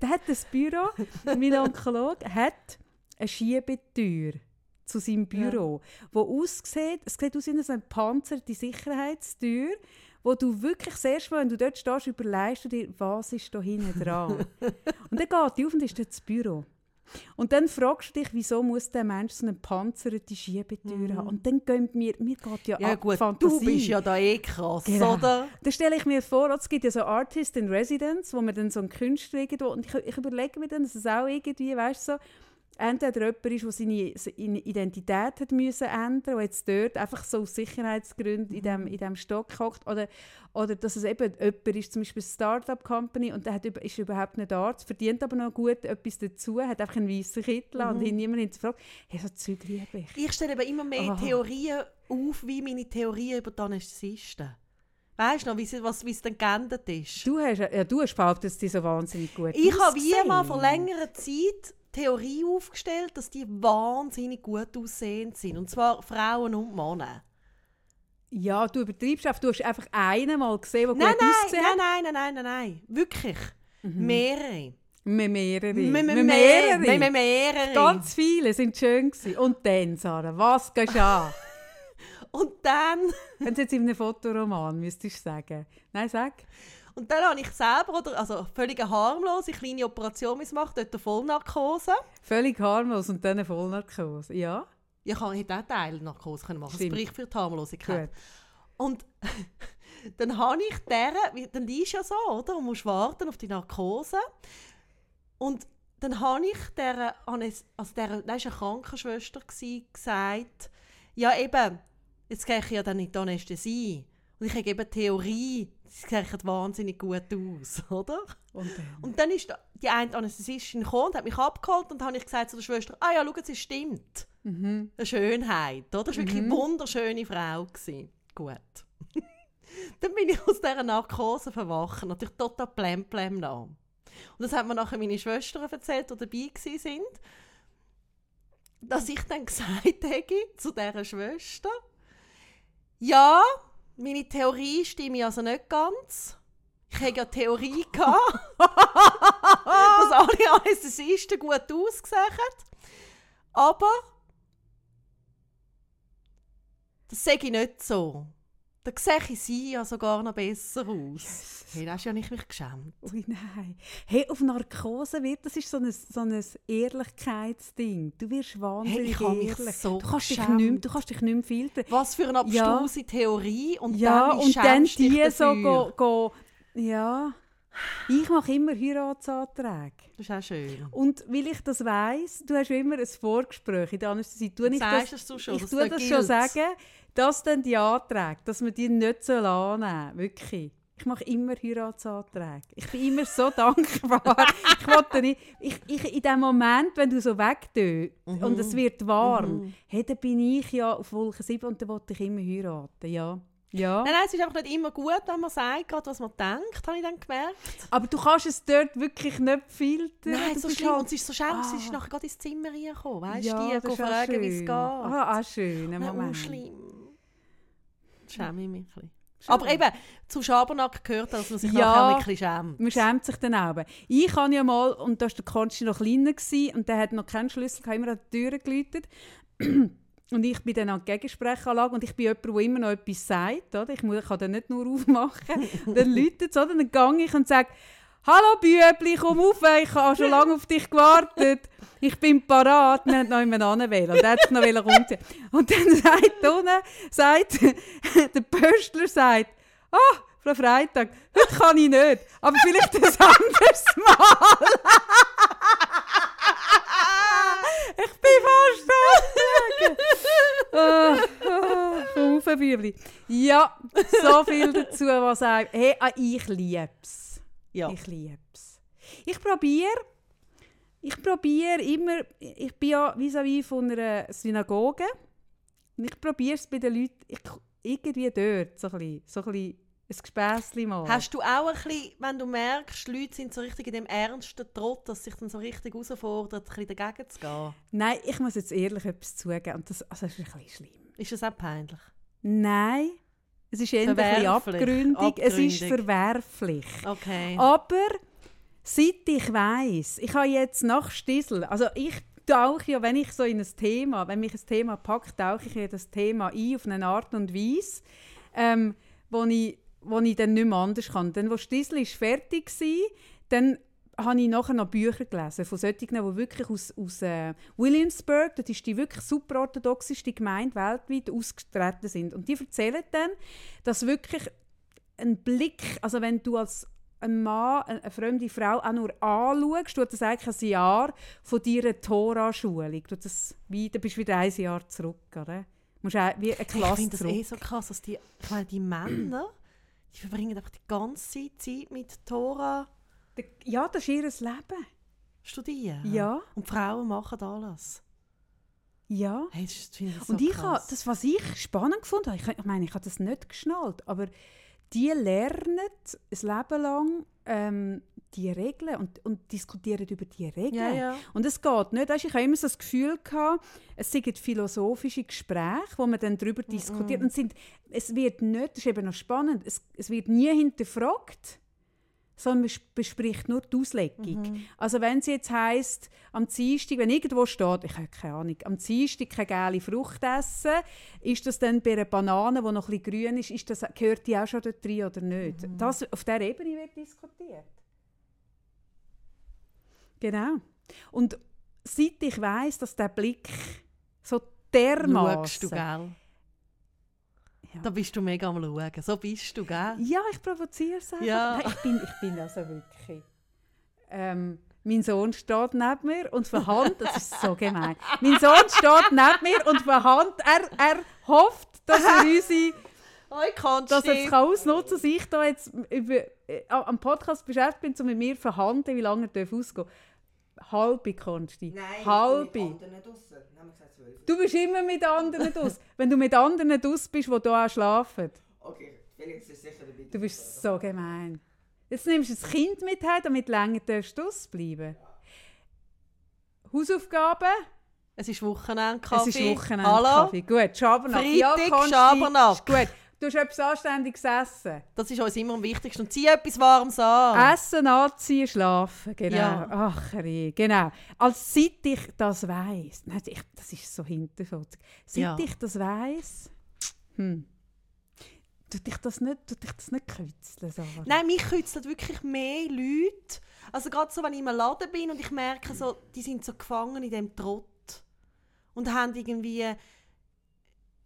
der hat das Büro, mein Onkologe, hat eine Schiebetür zu seinem Büro, wo aussieht, es sieht aus wie eine panzerte Sicherheitstür, wo du wirklich erste Mal, wenn du dort stehst, überlegst du dir, was ist da hinten dran. und dann geht die auf und ist dort das Büro. Und dann fragst du dich, wieso muss der Mensch so eine panzerte Schiebetür haben? Und dann gehen mir, mir geht ja, Ja ab gut, Fantasie. du bist ja da eh krass, Genau. oder? Da stelle ich mir vor, es gibt ja so Artist in Residence, wo man dann so einen Künstler irgendwo, und ich, ich überlege mir dann, dass es auch irgendwie, weißt du, so, entweder jemand ist, der seine, Identität hat müssen ändern der jetzt dort einfach so aus Sicherheitsgründen in dem, in dem Stock hockt, oder, oder dass es eben jemand ist, zum Beispiel eine Start-up-Company, und der hat, ist überhaupt nicht Arzt, verdient aber noch gut etwas dazu, hat einfach einen weißen Kittel an und ihn niemand hinterfragt. Hey, so Zeug liebe ich. Ich stelle eben immer mehr Aha. Theorien auf, wie meine Theorien über die Anästhesisten. Weißt du noch, wie sie- was- wie es dann geendet ist? Du hast, ja, du hast behauptet, dass die so wahnsinnig gut Ich habe wie mal vor längerer Zeit Theorie aufgestellt, dass die wahnsinnig gut aussehend sind. Und zwar Frauen und Männer. Ja, du übertreibst einfach. Du hast einfach einen mal gesehen, der Nein, gut nein, ausgesehen nein, hat. nein, nein, nein, nein, nein. Wirklich. Mehrere. Me- Mehrere. Me- me- Me- Mehrere. Me- Mehrere. Ganz viele sind schön gewesen. Und dann, Sarah, was gehst du an? Und dann, Wenn du jetzt in einem Fotoroman müsstest du sagen. Nein, sag. Und dann habe ich selber, oder, also völlig eine harmlose kleine Operation gemacht, dort eine Vollnarkose. Völlig harmlos und dann eine Vollnarkose. Ja, Ja, Ich hätte auch Teilnarkose können machen. Das Stimmt. spricht für die Harmlosigkeit. gut. Und dann habe ich der, wie- dann liegst du ja so, oder? Und musst warten auf die Narkose. Und dann habe ich der, Anes- also der, es war eine Krankenschwester, gesagt, ja eben, jetzt gehe ich ja dann in die Anästhesie. Und ich habe eben Theorie, sie sehen wahnsinnig gut aus, oder? Und dann. Und dann ist die eine Anästhesistin gekommen und hat mich abgeholt und dann habe ich gesagt zu der Schwester, ah ja, schau, es stimmt. Mhm. Eine Schönheit, oder? Das war wirklich eine wunderschöne Frau. Gewesen. Gut. dann bin ich aus dieser Narkose verwacht, natürlich total plemplem nah. Und das hat mir nachher meine Schwestern erzählt, die dabei sind, dass ich dann gesagt hätte zu dieser Schwester, ja, meine Theorie stimmt also nicht ganz. Ich hatte ja Theorie, gehabt, dass alle Anästhesisten gut ausgesehen haben. Aber das sage ich nicht so. Da sehe ich sie ja sogar noch besser aus. Hey, da hast ja nicht mich geschämt. Ui, nein. Hey, auf Narkose wird, das ist so ein, so ein Ehrlichkeitsding. Du wirst wahnsinnig Hey, ich mich ehrlich. so du, kannst dich nicht, mehr- du kannst dich nicht mehr filtern. Was für eine abstruse Theorie. Und ja, dann, und dann die so go, go, Ja. Ich mache immer Heiratsanträge. Das ist auch schön. Und weil ich das weiss, du hast ja immer ein Vorgespräch in der Anästhesie. Tue ich Sagst das, du schon, ich tue da das schon sagen, dass dann die Anträge, dass man die nicht so annehmen soll. Wirklich. Ich mache immer Heiratsanträge. Ich bin immer so dankbar. ich wollte nicht, ich, ich, in dem Moment, wenn du so wegtust Mhm. und es wird warm, hey, dann bin ich ja auf Wolke 7 und dann wollte ich immer heiraten. Ja. Ja. Nein, nein, es ist einfach nicht immer gut, wenn man sagt, gerade was man denkt, habe ich dann gemerkt. Aber du kannst es dort wirklich nicht filtern. Nein, du so schlimm. halt- Und sie ist so schlimm, sie ist Ah. nachher gerade ins Zimmer reingekommen. Weißt ja, du, die ist auch fragen, wie es geht. Ah, auch schön, ein Nein, Moment. oh, schlimm. Schäme ich mich ein bisschen. Aber eben, zu Schabernack gehört, dass man sich Ja. nachher ein bisschen schämt. Man schämt sich dann auch. Ich habe ja mal, und da war der Konsti noch kleiner, gewesen, und der hat noch keinen Schlüssel, gehabt, immer an die Tür geläutet. Und ich bin dann an der Gegensprechanlage und ich bin jemand, der immer noch etwas sagt. Oder? Ich muss, kann dann nicht nur aufmachen. Dann läutet es, oder? dann gehe ich und sage, «Hallo Bübli, komm auf, ich habe schon lange auf dich gewartet. Ich bin parat.» Er hat noch jemand anwählen. Und er hat sich noch umziehen. Und dann sagt unten, sagt, der Pöstler sagt, «Ah, Frau Freitag, heute kann ich nicht, aber vielleicht ein anderes Mal.» Ich bin fast oh, oh, komm auf, Bübli. Ja, so viel dazu, was sagt. Hey, ah, ich lieb's. Ja. Ich lieb's. Ich probiere, ich probiere immer, ich bin ja vis-à-vis von einer Synagoge und ich probiere es bei den Leuten, ich, irgendwie dort, so ein bisschen, so ein bisschen ein Gespässchen mal. Hast du auch ein bisschen, wenn du merkst, die Leute sind so richtig in dem ernsten Trott, dass sich dann so richtig herausfordert, ein bisschen dagegen zu gehen? Nein, ich muss jetzt ehrlich etwas zugeben und das, also das ist ein bisschen schlimm. Ist das auch peinlich? Nein, es ist eher ein bisschen Verwerflich. abgründig. Es ist verwerflich. Okay. Aber seit ich weiss, ich habe jetzt nach Stissel, also ich, tauche ja, wenn ich so in ein Thema, wenn mich ein Thema packt, tauche ich in das Thema ein auf eine Art und Weise, ähm, wo ich, wo ich dann nicht mehr anders kann. Dann, als Stiesel fertig war, dann habe ich nachher noch Bücher gelesen von solchen, die wirklich aus, aus äh, Williamsburg, das ist die wirklich super orthodoxeste Gemeinde weltweit, ausgetreten sind. Und die erzählen dann, dass wirklich ein Blick, also wenn du als ein Mann, eine fremde Frau auch nur anschaust, tut das eigentlich ein Jahr von deiner Tora-Schulung. Du bist wieder ein Jahr zurück, oder? Du musst auch wie eine Klasse Ich finde das zurück. eh so krass, dass die, ich meine, die Männer, die verbringen einfach die ganze Zeit mit Tora Ja, das ist ihr Leben. studieren. Ja, Und die Frauen machen alles. ja. Hey, ich Und ich krass. habe, das, was ich spannend gefunden habe, ich, ich meine, ich habe das nicht geschnallt, aber die lernen ein Leben lang ähm, die Regeln und, und diskutieren über die Regeln. ja, ja. Und es geht nicht. Weißt, ich habe immer so das Gefühl, gehabt, es sind philosophische Gespräche, wo man dann darüber diskutiert. Und sind, es wird nicht, das ist eben noch spannend, es, es wird nie hinterfragt, sondern man sp- bespricht nur die Auslegung. Also wenn es jetzt heisst, am Dienstag, wenn irgendwo steht, ich habe keine Ahnung, am Dienstag keine geile Frucht essen, ist das dann bei einer Banane, die noch ein bisschen grün ist, ist das, gehört die auch schon dort rein oder nicht? Das, auf dieser Ebene wird diskutiert. Genau. Und seit ich weiß, dass der Blick so dermaßen. Ja. Da bist du mega am Schauen. So bist du, gell? Ja, ich provoziere es einfach. Ja. Nein, ich, bin, ich bin also wirklich. Ähm, mein Sohn steht neben mir und verhandelt. Das ist so gemein. Mein Sohn steht neben mir und verhandelt. Er, er hofft, dass er unsere Oh, dass er es ausnutzen kann, dass ich da jetzt über, äh, am Podcast beschäftigt bin, um mit mir zu verhandeln, wie lange er ausgehen darf. Halbe, Konsti. Nein, Halbe. ich bin mit anderen draussen. Dann haben wir gesagt 12. Du bist immer mit anderen aus. Wenn du mit anderen aus bist, die hier auch schlafen. Okay, Felix ist sicher dabei. Du bist so gemein. Jetzt nimmst du das Kind mit heim, damit du länger darfst ausbleiben. Hausaufgaben? Es ist Wochenendkaffee. Es ist Wochenende. Hallo? Kaffee. Gut, Schabernack. Freitag, Konsti, Schabernack. Gut. Du hast etwas Anständiges essen. Das ist uns immer am wichtigsten. Und zieh etwas Warmes an. Essen, anziehen, schlafen. Genau. Ja. Ach, genau. Als seit ich das weiss, nein, das ist so hinterfotzig. Seit Ja. ich das weiss, hm, tut dich das nicht, tut dich das nicht kützeln, Sarah? Nein, mich kützeln wirklich mehr Leute. Also gerade so, wenn ich im Laden bin und ich merke, so, die sind so gefangen in dem Trott. Und haben irgendwie,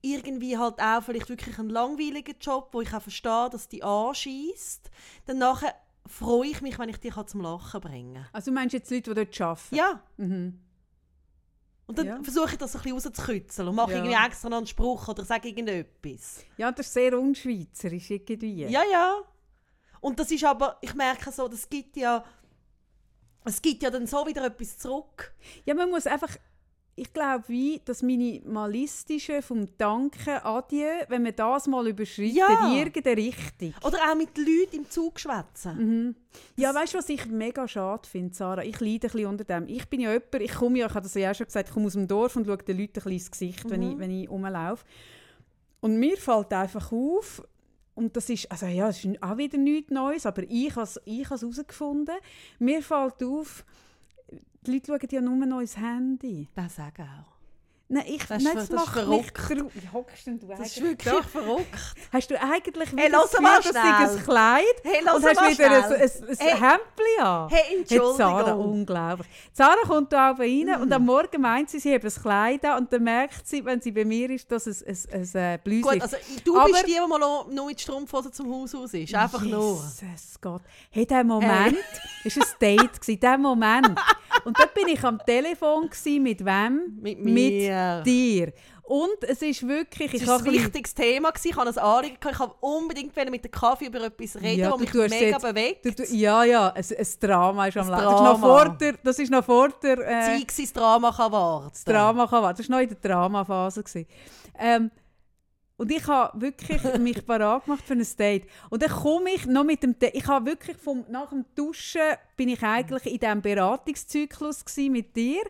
irgendwie halt auch vielleicht wirklich einen langweiligen Job, wo ich auch verstehe, dass die anschießt. Dann nachher freue ich mich, wenn ich die kann zum Lachen bringen kann. Also du meinst jetzt Leute, die dort arbeiten? Ja. Mhm. Und dann Ja. versuche ich das ein bisschen rauszukützeln und mache Ja. irgendwie extra noch einen Spruch oder sage irgendetwas. Ja, das ist sehr unschweizerisch irgendwie. Ja, ja. Und das ist aber, ich merke so, das gibt ja, es gibt ja dann so wieder etwas zurück. Ja, man muss einfach, ich glaube, wie das Minimalistische vom Danken, Adieu, wenn man das mal überschreitet, Ja. in irgendeine Richtung. Oder auch mit Leuten im Zug schwätzen. Mhm. Ja, weißt du, was ich mega schade finde, Sarah? Ich leide ein bisschen unter dem. Ich bin ja jemand, ich komme ja, ich habe das ja auch schon gesagt, ich komme aus dem Dorf und schaue den Leuten ein bisschen ins Gesicht, wenn, ich, wenn ich rumlaufe. Und mir fällt einfach auf, und das ist, also ja, das ist auch wieder nichts Neues, aber ich habe es herausgefunden, mir fällt auf, die Leute schauen ja nur noch ins Handy. Das sage auch. Nein, ich, Das ist nein, das das ist macht verrückt. Wie hockst denn du Das ist eigentlich wirklich da? verrückt. Hast du eigentlich Hey, wieder das Gefühl, das sei ein. Kleid Hey, und hast wieder ein, schnell. ein, ein Hey. Hemdli an? Hey, Entschuldigung. unglaublich. Sarah kommt da oben rein und am Morgen meint sie, sie hat ein Kleid an und dann merkt sie, wenn sie bei mir ist, dass es ein, ein, ein Bluse Gut, ist. also du Aber- bist die, die mal noch- mit Strumpfhosen zum Haus aus ist. Einfach nur. Jesus Gott. Hey, der Moment ist ein Date gewesen, der Moment. Und dort bin ich am Telefon gewesen, mit wem? Mit mir. Mit dir. Und es ist wirklich, ich Es war habe ein wichtiges Thema. gewesen. Ich ein Anliegen. gehabt. Ich wollte unbedingt mit dem Kaffee über etwas reden, Ja, das du mich mega jetzt- bewegt. Du, du, ja, ja, ein, ein Drama ist am Laufen. Das ist noch vor der, äh, Zeit das Drama kann warten. das Drama kann warten. Das war noch in der Dramaphase. gewesen. Ähm, und ich habe wirklich mich parat gemacht für ein Date. Und dann komme ich noch mit dem. Ich habe wirklich vom, nach dem Duschen bin ich eigentlich in diesem Beratungszyklus mit dir,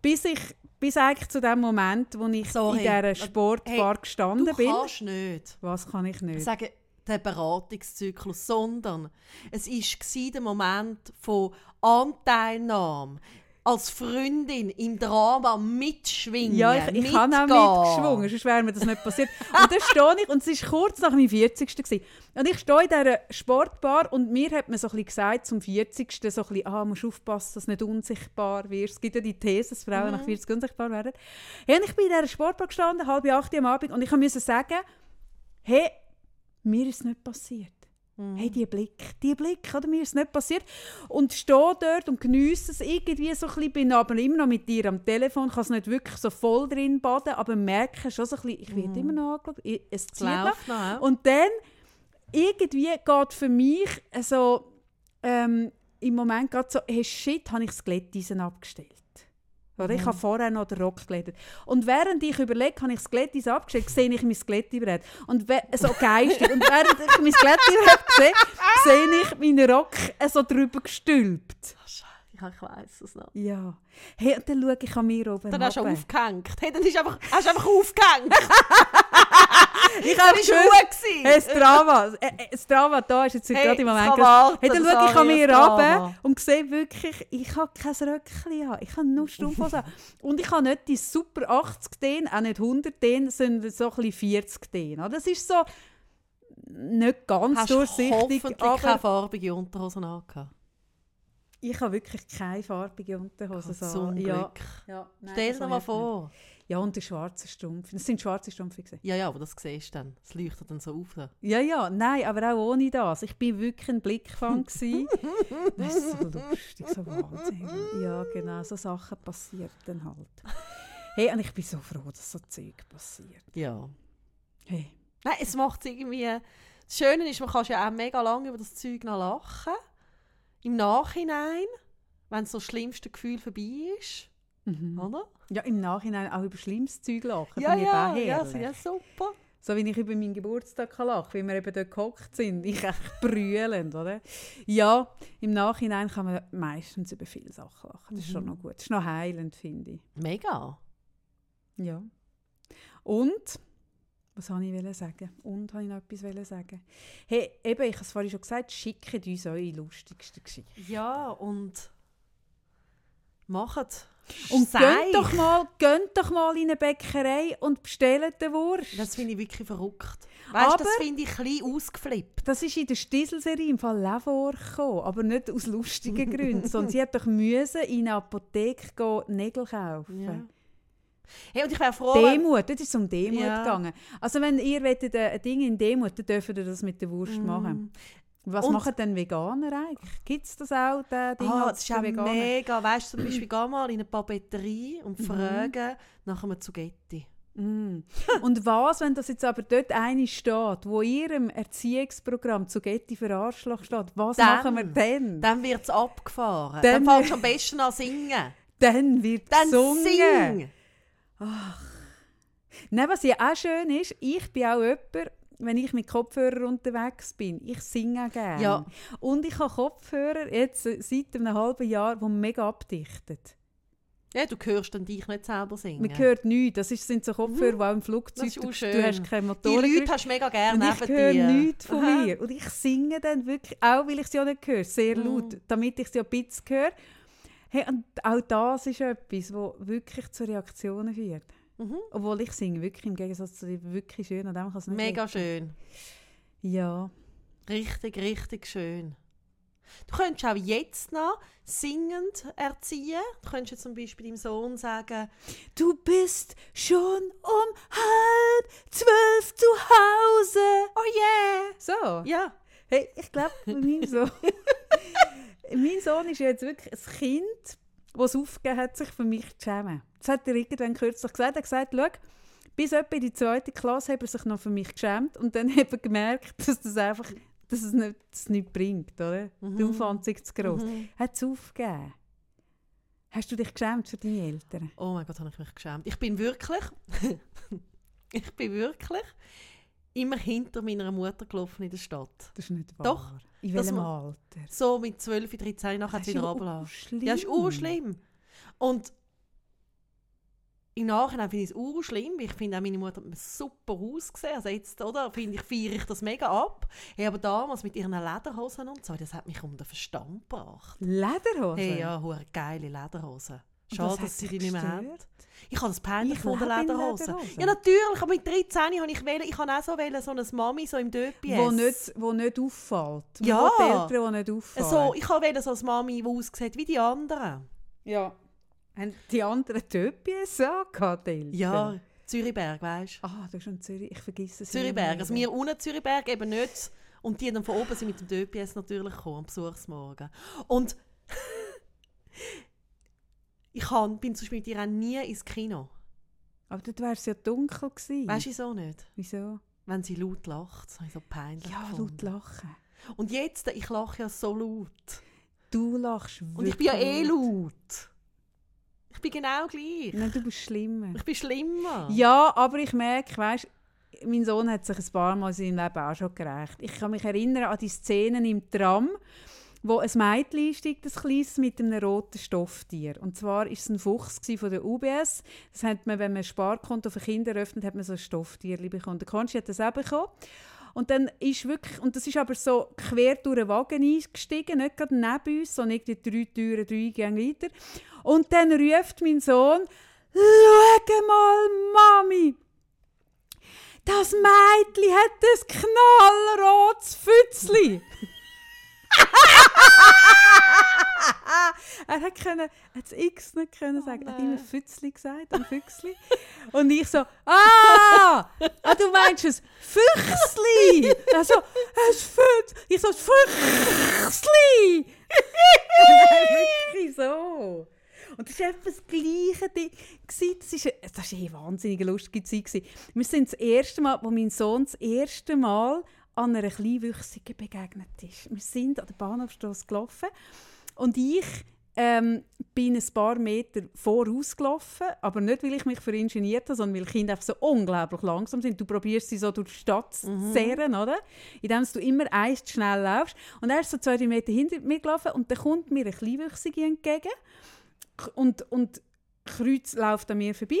bis ich bis eigentlich zu dem Moment, wo ich Sorry. in dieser Sportbar Hey, gestanden Du bin. kannst nicht Was kann ich nicht? sagen, der Beratungszyklus, sondern es war der Moment von Anteilnahme. Als Freundin im Drama mitschwingen. Ja, ich, ich habe auch mitgeschwungen, sonst wäre mir das nicht passiert. Und dann stehe ich, und es war kurz nach meinem 40. Gewesen. Und ich stehe in dieser Sportbar und mir hat man so ein bisschen gesagt, zum 40. so ein bisschen, ah, musst aufpassen, dass du nicht unsichtbar wirst. Es gibt ja die These, dass Frauen nach 40 unsichtbar werden. Hey, und ich bin in dieser Sportbar gestanden, halb acht am Abend, und ich musste sagen, hey, mir ist es nicht passiert. Hey, die Blick, die Blick, oder? mir ist es nicht passiert. Und stehe dort und geniesse es irgendwie so ein bisschen, bin aber immer noch mit dir am Telefon, kann es nicht wirklich so voll drin baden, aber merke schon so ein bisschen, ich werde immer noch angeschaut, es zieht noch. läuft noch. Und dann, irgendwie geht für mich so, ähm, im Moment gerade so, hey shit, habe ich das Glätteisen abgestellt. Oder ich habe vorher noch den Rock geglättet. Und während ich überlege, habe ich das Glätteisen abgestellt, sehe ich mein Glättebrett. Und so geistig. Und während ich mein Glättebrett sehe, sehe ich meinen Rock so drüber gestülpt. Ja, ich weiss es noch. Ja. Hey, dann schaue ich an mir oben Dann hast du aufgehängt. Hey, dann hast du einfach, hast du einfach aufgehängt. Ich habe gewesen. Hey, das Drama, äh, äh, das Drama da ist jetzt Hey, gerade im Moment. warten, hey, dann schaue ich an mir runter und sehe wirklich, ich habe kein Röckchen an. Ich habe nur Strumpfhose. Und ich habe nicht die super 80 den, auch nicht 100 den, sondern so ein bisschen 40 den. Das ist so nicht ganz Hast du durchsichtig, keine aber farbige Unterhosen angehabt. ich habe wirklich keine farbige Unterhose. Zum. Glück. Ja, ja, nein, Stell dir mal vor. nicht. Ja, und die schwarzen Strumpf. Das sind schwarze Strümpfe. gewesen. Ja, ja, aber das siehst du dann. Es leuchtet dann so auf. Da. Ja, ja, nein, aber auch ohne das. Ich bin wirklich ein Blickfang. das ist so lustig, so Wahnsinn. Ja, genau, so Sachen passieren dann halt. Hey, und ich bin so froh, dass so Zeug passiert. Ja. Hey. Nein, es macht irgendwie... Das Schöne ist, man kann ja auch mega lange über das Zeug noch lachen. Im Nachhinein, wenn so das schlimmste Gefühl vorbei ist. Mhm. Oder? Ja, im Nachhinein auch über schlimmes Zeug lachen. Ja, ja, ja, ja super. So wie ich über meinen Geburtstag kann lachen wie wir eben dort gehockt sind. Ich echt brüllend, oder? Ja, im Nachhinein kann man meistens über viele Sachen lachen. Das ist schon Mhm. noch gut. Das ist noch heilend, finde ich. Mega. Ja. Und, was wollte ich sagen? Und, habe ich noch etwas sagen? Hey, eben, ich habe es vorhin schon gesagt, schickt uns eure lustigsten Geschichten. Ja, und... Macht. Und Seich. geht doch, mal, geht doch mal in eine Bäckerei und bestellt eine Wurst. Das finde ich wirklich verrückt. Weißt Aber- das finde ich ein ausgeflippt. Das ist in der Stiesel-Serie im Fall auch vorgekommen, aber nicht aus lustigen Gründen, sondern sie hat doch müssen in eine Apotheke gehen, Nägel kaufen. Ja. Hey, und ich wäre froh, Demut, dort ist es um Demut Ja. gegangen. Also wenn ihr wollt, äh, ein Ding in Demut, dann dürft ihr das mit der Wurst machen. Was. Und- machen denn Veganer eigentlich? Gibt es das auch, das Ding Ah, als das ist Veganer? mega. Weißt du, zum Beispiel, geh mal in eine Papeterie und Mhm. fragen nach einem Zugetti. Mm. Und was, wenn das jetzt aber dort eine steht, wo in ihrem Erziehungsprogramm zu Getty für Arschloch steht, was Dann- machen wir denn? Dann wird es abgefahren. Dann- Dann, fängst du am besten an singen. Dann wird Dann gesungen. sing! Nein, was ja auch schön ist, ich bin auch jemand, wenn ich mit Kopfhörer unterwegs bin, ich singe gerne. Ja. Und ich habe Kopfhörer jetzt seit einem halben Jahr, die mega abdichtet. Ja, du hörst dann dich nicht selber singen. Man hört nichts. Das ist, sind so Kopfhörer, die auch im Flugzeug, du, du hast keine Die Motoren. Leute hast du mega gerne und ich höre dir. nichts von Aha. mir. Und ich singe dann wirklich, auch weil ich sie auch nicht höre, sehr Mhm. laut, damit ich sie auch ein bisschen höre. Hey, und auch das ist etwas, was wirklich zu Reaktionen führt. Mhm. Obwohl ich singe wirklich im Gegensatz zu dir wirklich schön. An dem nicht Mega schön. Ja. Richtig, richtig schön. Du könntest auch jetzt noch singend erziehen. Du könntest jetzt zum Beispiel deinem Sohn sagen, Du bist schon um halb zwölf zu Hause. oh yeah! So. Ja, Hey, ich glaube, mein Sohn... mein Sohn ist jetzt wirklich ein Kind, das es aufgegeben hat, sich für mich zu schämen. Das hat er irgendwann kürzlich gesagt. Er hat gesagt, schau, bis etwa in die zweite Klasse hat er sich noch für mich geschämt und dann hat er gemerkt, dass das einfach dass es nicht, dass es nichts bringt. Oder? Mhm. Der Aufwand ist zu gross. Mhm. Hat es aufgegeben. Hast du dich geschämt für deine Eltern? Oh mein Gott, habe ich mich geschämt. Ich bin wirklich, ich bin wirklich immer hinter meiner Mutter gelaufen in der Stadt. Das ist nicht wahr. Doch, In welchem Alter? So mit 12, 13, nachher hat Das sie ist wieder urschlimm. Ja, das ist urschlimm. Und im Nachhinein finde ich es ur schlimm. Ich finde auch meine Mutter hat super ausgesehen. Also jetzt, oder? Finde ich, feiere ich das mega ab. Hey, aber damals mit ihren Lederhosen und so, das hat mich um den Verstand gebracht. Lederhose? Hey, ja, geile Lederhosen. Schade, dass sie die nicht mehr haben. Ich habe das peinlich lebe in Lederhosen. Lederhosen. Ja, natürlich. Aber mit 13 habe ich wählen, ich habe auch so wählen, so eine Mami so im Döpi. wo nicht, wo nicht auffällt. Ja. Wo die Eltern, die nicht auffallen. So, ich habe wählen, so eine Mami, die aussieht wie die anderen. ja. Haben die anderen Töppies angehabt? Ja, Zürichberg, weißt du? Ah, du bist schon Zürich. Ich vergesse es Zürichberg. Also wir unten Zürichberg eben nicht. Und die dann von oben sind mit dem DPS natürlich gekommen, am Besuchsmorgen. Und ich kann, bin zum Beispiel mit ihr auch nie ins Kino. Aber dort wäre es ja dunkel gewesen. Weißt du so nicht? Wieso? Wenn sie laut lacht, das habe ich so peinlich Ja, gefunden. laut lachen. Und jetzt, ich lache ja so laut. Du lachst wirklich Und ich bin ja eh laut. Ich bin genau gleich. Nein, du bist schlimmer. Ich bin schlimmer. Ja, aber ich merke, weißt, mein Sohn hat sich ein paar Mal in seinem Leben auch schon gerecht. Ich kann mich erinnern an die Szenen im Tram, wo ein Mädchen einsteigt, ein kleines, mit einem roten Stofftier. Und zwar war es ein Fuchs von der UBS. Das hat man, wenn man ein Sparkonto für Kinder eröffnet, hat man so ein Stofftier bekommen. Der Konsti hat das auch bekommen. Und dann ist wirklich, und das ist aber so quer durch den Wagen eingestiegen, nicht gerade neben uns, sondern irgendwie drei Türen, drei Gänge weiter. Und dann ruft mein Sohn, «Schau mal, Mami, das Mädchen hat ein knallrotes Fützli!» er hat können, hat das X nicht können sagen. er hat immer. Fützli gesagt, ein Füchsli. Und ich so, ah, ah du meinst es Füchsli? Also, es Fütz. Ich so, Füchsli. wirklich so. Und das war etwa das gleiche Ding. Das war das war eine wahnsinnig lustige Zeit. Wir sind das erste Mal, wo mein Sohn das erste Mal an einer Kleinwüchsigen begegnet ist. Wir sind an der Bahnhofstrasse gelaufen und ich ähm, bin ein paar Meter vorausgelaufen, aber nicht, weil ich mich veringeniert habe, sondern weil Kinder einfach so unglaublich langsam sind. Du probierst sie so durch die Stadt zu zerren, oder? Indem du immer eins schnell laufst. Und er ist so zwei, drei Meter hinter mir gelaufen und dann kommt mir eine Kleinwüchsige entgegen und, und Kreuz läuft an mir vorbei.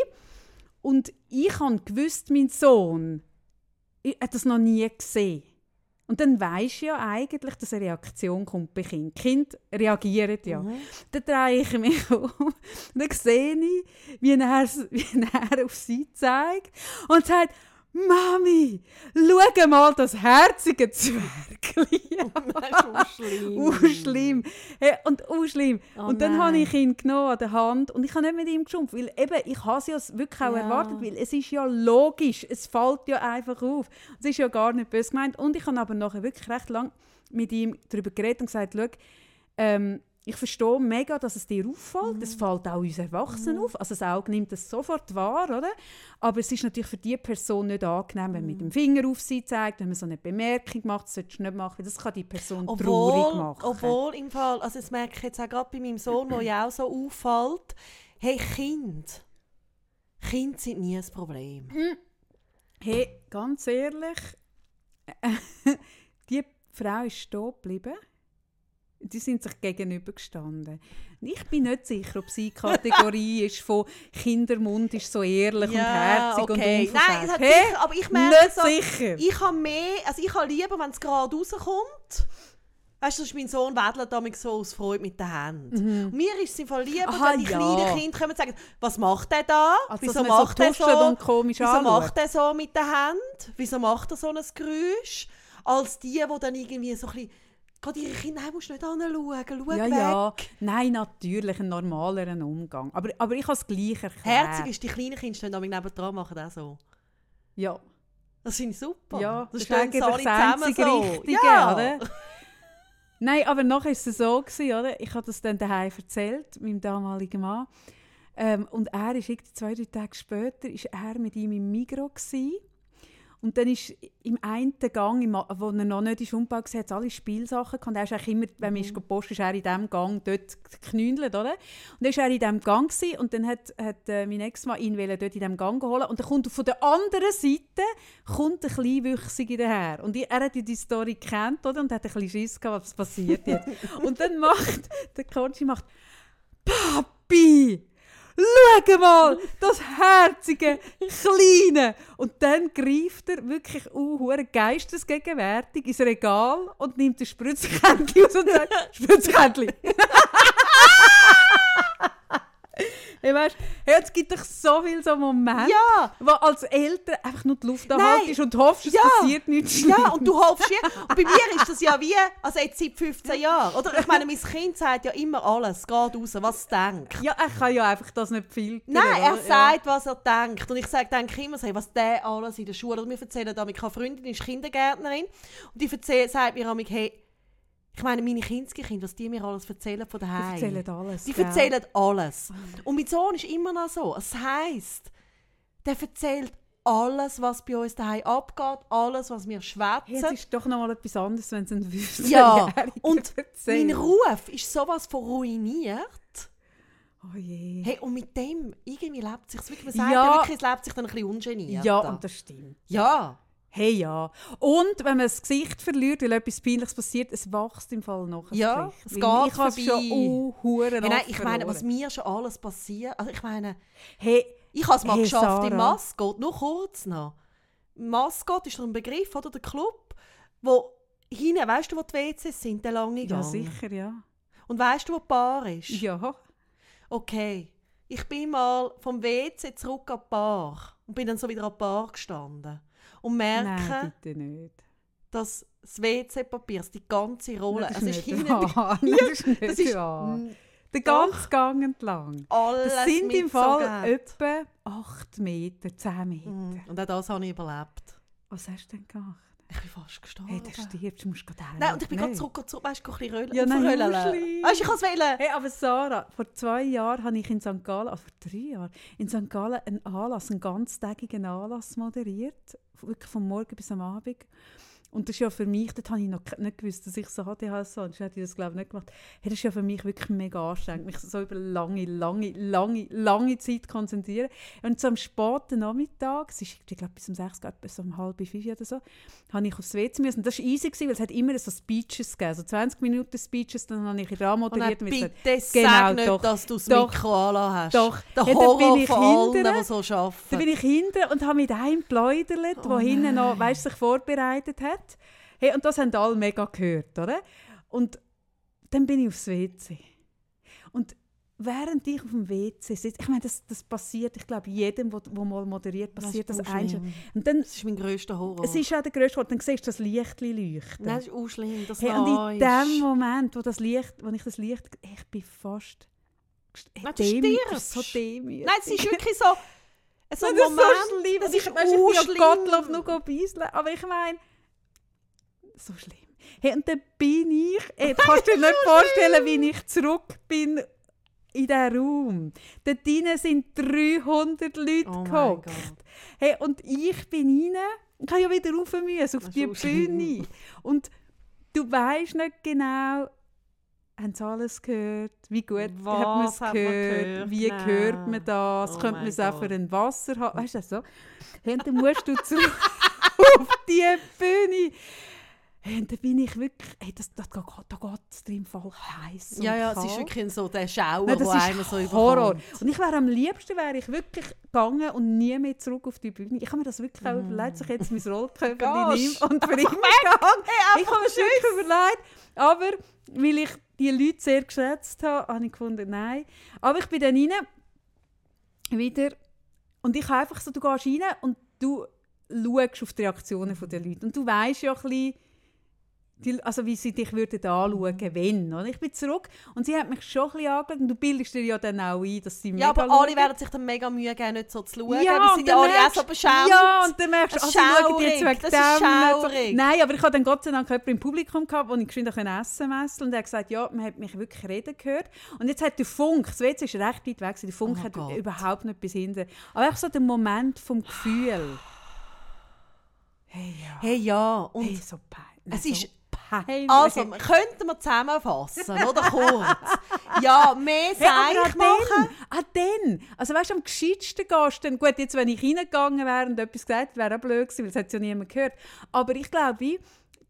Und ich habe gewusst, mein Sohn ich hat das noch nie gesehen. Und dann weisst du ja eigentlich, dass eine Reaktion kommt bei Kindern. Die Kinder reagieren ja. Dann drehe ich mich um und dann sehe ich, wie er, wie er auf sie zeigt und sagt, Mami, schau mal das herzige Zwergli. Das ist schlimm. Hey, und schlimm. Oh und dann habe ich ihn genommen an der Hand und ich habe nicht mit ihm geschumpft, weil eben, ich habe es ja wirklich auch Ja. erwartet, weil es ist ja logisch, es fällt ja einfach auf. Es ist ja gar nicht böse gemeint. Und ich habe aber nachher wirklich recht lang mit ihm darüber geredet und gesagt, schau, ähm, ich verstehe mega, dass es dir auffällt. Es fällt auch uns Erwachsenen auf. Also das Auge nimmt das sofort wahr, oder? Aber es ist natürlich für die Person nicht angenehm, wenn man mit dem Finger auf sie zeigt, wenn man so eine Bemerkung macht, das solltest du nicht machen. Das kann die Person traurig Obwohl, machen. obwohl im Fall, also das merke ich jetzt auch gerade bei meinem Sohn, wo ja auch so auffällt, hey, Kind, Kinder sind nie ein Problem. Hey, ganz ehrlich, die Frau ist stehen geblieben. Die sind sich gegenübergestanden. Ich bin nicht sicher, ob sie Kategorie ist von Kindermund ist so ehrlich und herzig und Nein, unverfälscht. es hat Hey, sicher, aber ich merke nicht so, sicher. ich habe mehr, also ich habe lieber, wenn es gerade rauskommt. Weißt du, sonst mein Sohn wedelt damit so aus Freude mit den Händen. Und mir ist es im Fall lieber, Aha, wenn die ja. kleinen Kinder kommen und sagen, was macht der da? Also, Wieso man so macht er so? und komisch Wieso anschaut. macht er so mit den Händen? Wieso macht er so ein Geräusch? Als die, die dann irgendwie so ein bisschen, gerade ihre Kinder, nein, musst nicht anschauen, schau ja, weg. ja. Nein, natürlich, ein normaleren Umgang. Aber, aber ich habe es gleich erklärt. Herzig ist, die kleinen Kinder stehen damit nebendran machen auch so. Ja, Das finde ich super. Ja, das ist sie eigentlich alle das einzige so. Richtige, ja. oder? Nein, aber nachher war es so, gewesen, oder? Ich habe das dann daheim erzählt, meinem damaligen Mann. Ähm, und er ist zwei, drei Tage später ist er mit ihm im Migros gewesen. Und dann ist im einen Gang, im, wo er noch nicht ist umgebaut war, hat alle Spielsachen gehabt. Er ist eigentlich immer, wenn man Mhm. gepostet ist, er in diesem Gang dort geknündelt, oder? Und dann war er in diesem Gang gewesen, und dann hat, hat äh, mein Ex-Mann ihn dort in diesem Gang holen und dann kommt von der anderen Seite kommt ein Kleinwüchsige daher. Und er hat die Story gekannt, oder? Und hat ein bisschen Schiss gehabt, was passiert jetzt. und dann macht, der Conchi macht «Papi, schau mal, das herzige, kleine. Und dann greift er wirklich uh, geistesgegenwärtig ins Regal und nimmt ein Spritzkännchen aus und sagt, Spritzkännchen. Hey, weißt, hey, es gibt doch so viele so Momente, Ja! wo als Eltern einfach nur die Luft anhaltest und hoffst, es Ja. passiert nichts Ja, und du hoffst ja. Und bei mir ist das ja wie, also jetzt seit 15 Jahren. Oder ich meine, mein Kind sagt ja immer alles, gerade raus, was es denkt. Ja, er kann ja einfach das nicht filtern. Nein, er sagt, was er denkt. Und ich sage denke immer, so, was der alles in der Schule. Oder wir erzählen da, meine Freundin ist Kindergärtnerin. Und die erzähl, sagt mir hey, ich meine, meine Kindskinder, was die mir alles erzählen von daheim. die erzählen alles. Die gell? erzählen alles. Und mein Sohn ist immer noch so. Es heisst, der erzählt alles, was bei uns daheim abgeht, alles, was wir Hey, schwätzen. es ist doch noch mal etwas anderes, wenn es ein Wüstenjähriger Ja, und erzählt. mein Ruf ist sowas von ruiniert. Oh je. Hey, und mit dem, irgendwie lebt sich wirklich, man sagt Ja. wirklich, es lebt sich dann ein bisschen ungeniert. ja, und das stimmt. ja. Hey, ja. Und wenn man das Gesicht verliert, weil etwas Peinliches passiert, es wächst im Fall noch. Ja, Gesicht. es Weil geht Ich habe schon uh, Hey, nein, ich meine, was mir schon alles passiert, also ich meine, Hey, ich habe es mal Hey, geschafft im Sarah. Mascot, nur kurz noch. Mascot ist doch ein Begriff, oder? Der Club, wo hinten, weißt du, wo die WCs sind, der lange ja Gang. sicher, ja. Und weißt du, wo die Bar ist? Ja. Okay. Ich bin mal vom WC zurück an die Bar und bin dann so wieder an die Bar gestanden. Und merke, Nein, dass das WC-Papier, die ganze Rolle, es das ist ist hinten. Ja, Das ist nicht das ist mm, Den ganzen Gang entlang. alles Das sind im Fall mitgezogen. etwa 8 Meter, 10 Meter. Mm, Und auch das habe ich überlebt. Was hast du denn gemacht? Ich bin fast gestorben. Hey, du stirbst, du musst gerade heim. Nein, und ich bin gerade zurück, zurück weißt du, ein bisschen röllen. Ja, nein. Weißt du, ich kann es wählen. Hey, aber Sarah, vor zwei Jahren habe ich in St. Gallen, also vor drei Jahren, in St. Gallen einen Anlass, einen ganztägigen Anlass moderiert. Wirklich von morgen bis am Abend. Und das ist ja für mich, dort habe ich noch nicht gewusst, dass ich so ADHS habe, sonst hätte ich das glaube ich nicht gemacht. Hey, das ist ja für mich wirklich mega anstrengend, mich so über lange, lange, lange, lange Zeit konzentrieren. Und so am späten Nachmittag, es ist, ich glaube bis um sechs, gerade bis um halb fünf oder so, habe ich aufs WC müssen. Und das war easy, gewesen, weil es hat immer so Speeches gegeben, so 20 Minuten Speeches, dann habe ich in Und Rahmen dann moderiert. und bitte gesagt, sag Genau, nicht, doch, dass du das doch, Mikro hast. doch. Der Ja, dann Horror bin ich von allen, hinterher. die so arbeiten. Da bin ich hinten und habe mit einem geplaudert, Oh der hinten noch weißt, sich vorbereitet hat. Hey, und das haben alle mega gehört, oder? Und dann bin ich aufs WC. Und während ich auf dem WC sitze, ich meine, das, das passiert, ich glaube, jedem, der mal moderiert, passiert das. Und dann, Das ist mein grösster Horror. es ist auch der grösste Ort, dann siehst du das Licht leuchten. Nein, das ist auch schlimm. Das hey, und in dem Moment, wo, das Licht, wo ich das Licht, ich bin fast... Nein, du stirbst. so demütig. Nein, es ist wirklich so... So ein das ist Moment, so schlimm. das ist ich, weißt, ich bin schlimm. ja Gottlob noch go beiseln, aber ich meine, so schlimm. Hey, und dann bin ich, hey, du kannst dir nicht vorstellen, wie ich zurück bin in diesen Raum. Dort drinnen sind 300 Leute Oh gehockt. Hey, und ich bin rein und kann ja wieder rauf müssen, auf die auch schlimm. Bühne. Und du weißt nicht genau, haben sie alles gehört? Wie gut hat man es Was hat man gehört? gehört? Wie Nein. hört man das? Oh Könnte man es auch für ein Wasser haben? Weißt du das so? Hey, und dann musst du zu auf die Bühne. Hey, und dann bin ich wirklich, hey, das, das, da, geht- da geht es im Fall heiß. Ja, ja, es ist wirklich so der Schauer, Nein, der einem so Horror. überkommt. Und ich wäre am liebsten wäre ich wirklich gegangen und nie mehr zurück auf die Bühne. Ich habe mir das wirklich auch überlegt, dass ich jetzt mein Rollkörper Gehst. nehme und für immer gehe. Ich habe mir wirklich überlegt. Aber weil ich die Leute sehr geschätzt habe, habe ich gefunden, nein. Aber ich bin dann rein, wieder, und ich habe einfach so, du gehst rein und du schaust auf die Reaktionen der Leute. Und du weißt ja ein bisschen, die, also wie sie dich würden anschauen, wenn. Oder? Ich bin zurück und sie hat mich schon ein bisschen angeschaut und du bildest dir ja dann auch ein, dass sie Ja, mega aber schauen. alle werden sich dann mega Mühe geben, nicht so zu schauen. Ja, weil dann ja alle auch so beschämt. Ja, und dann merkst du, also, schauen die jetzt wegen das dem ist so. Nein, aber ich hatte dann Gott sei Dank jemanden im Publikum, gehabt, wo ich geschwind essen musste. Und er hat gesagt, ja, man hat mich wirklich reden gehört. Und jetzt hat der Funk, das WC ist recht weit weg, der Funk Oh hat Gott. überhaupt nicht bis hinten. Aber einfach so der Moment vom Gefühl. Hey, ja. Hey, ja. Und hey, so peinlich. es ist... peinlich. Also, könnten wir zusammenfassen, oder kurz? ja, mehr Hey, Seich auch machen. auch dann. Also weißt du, am gescheitsten gehst du dann, gut, jetzt wenn ich reingegangen wäre und etwas gesagt hätte, wäre auch blöd gewesen, weil es hat ja niemand gehört. Aber ich glaube, wie,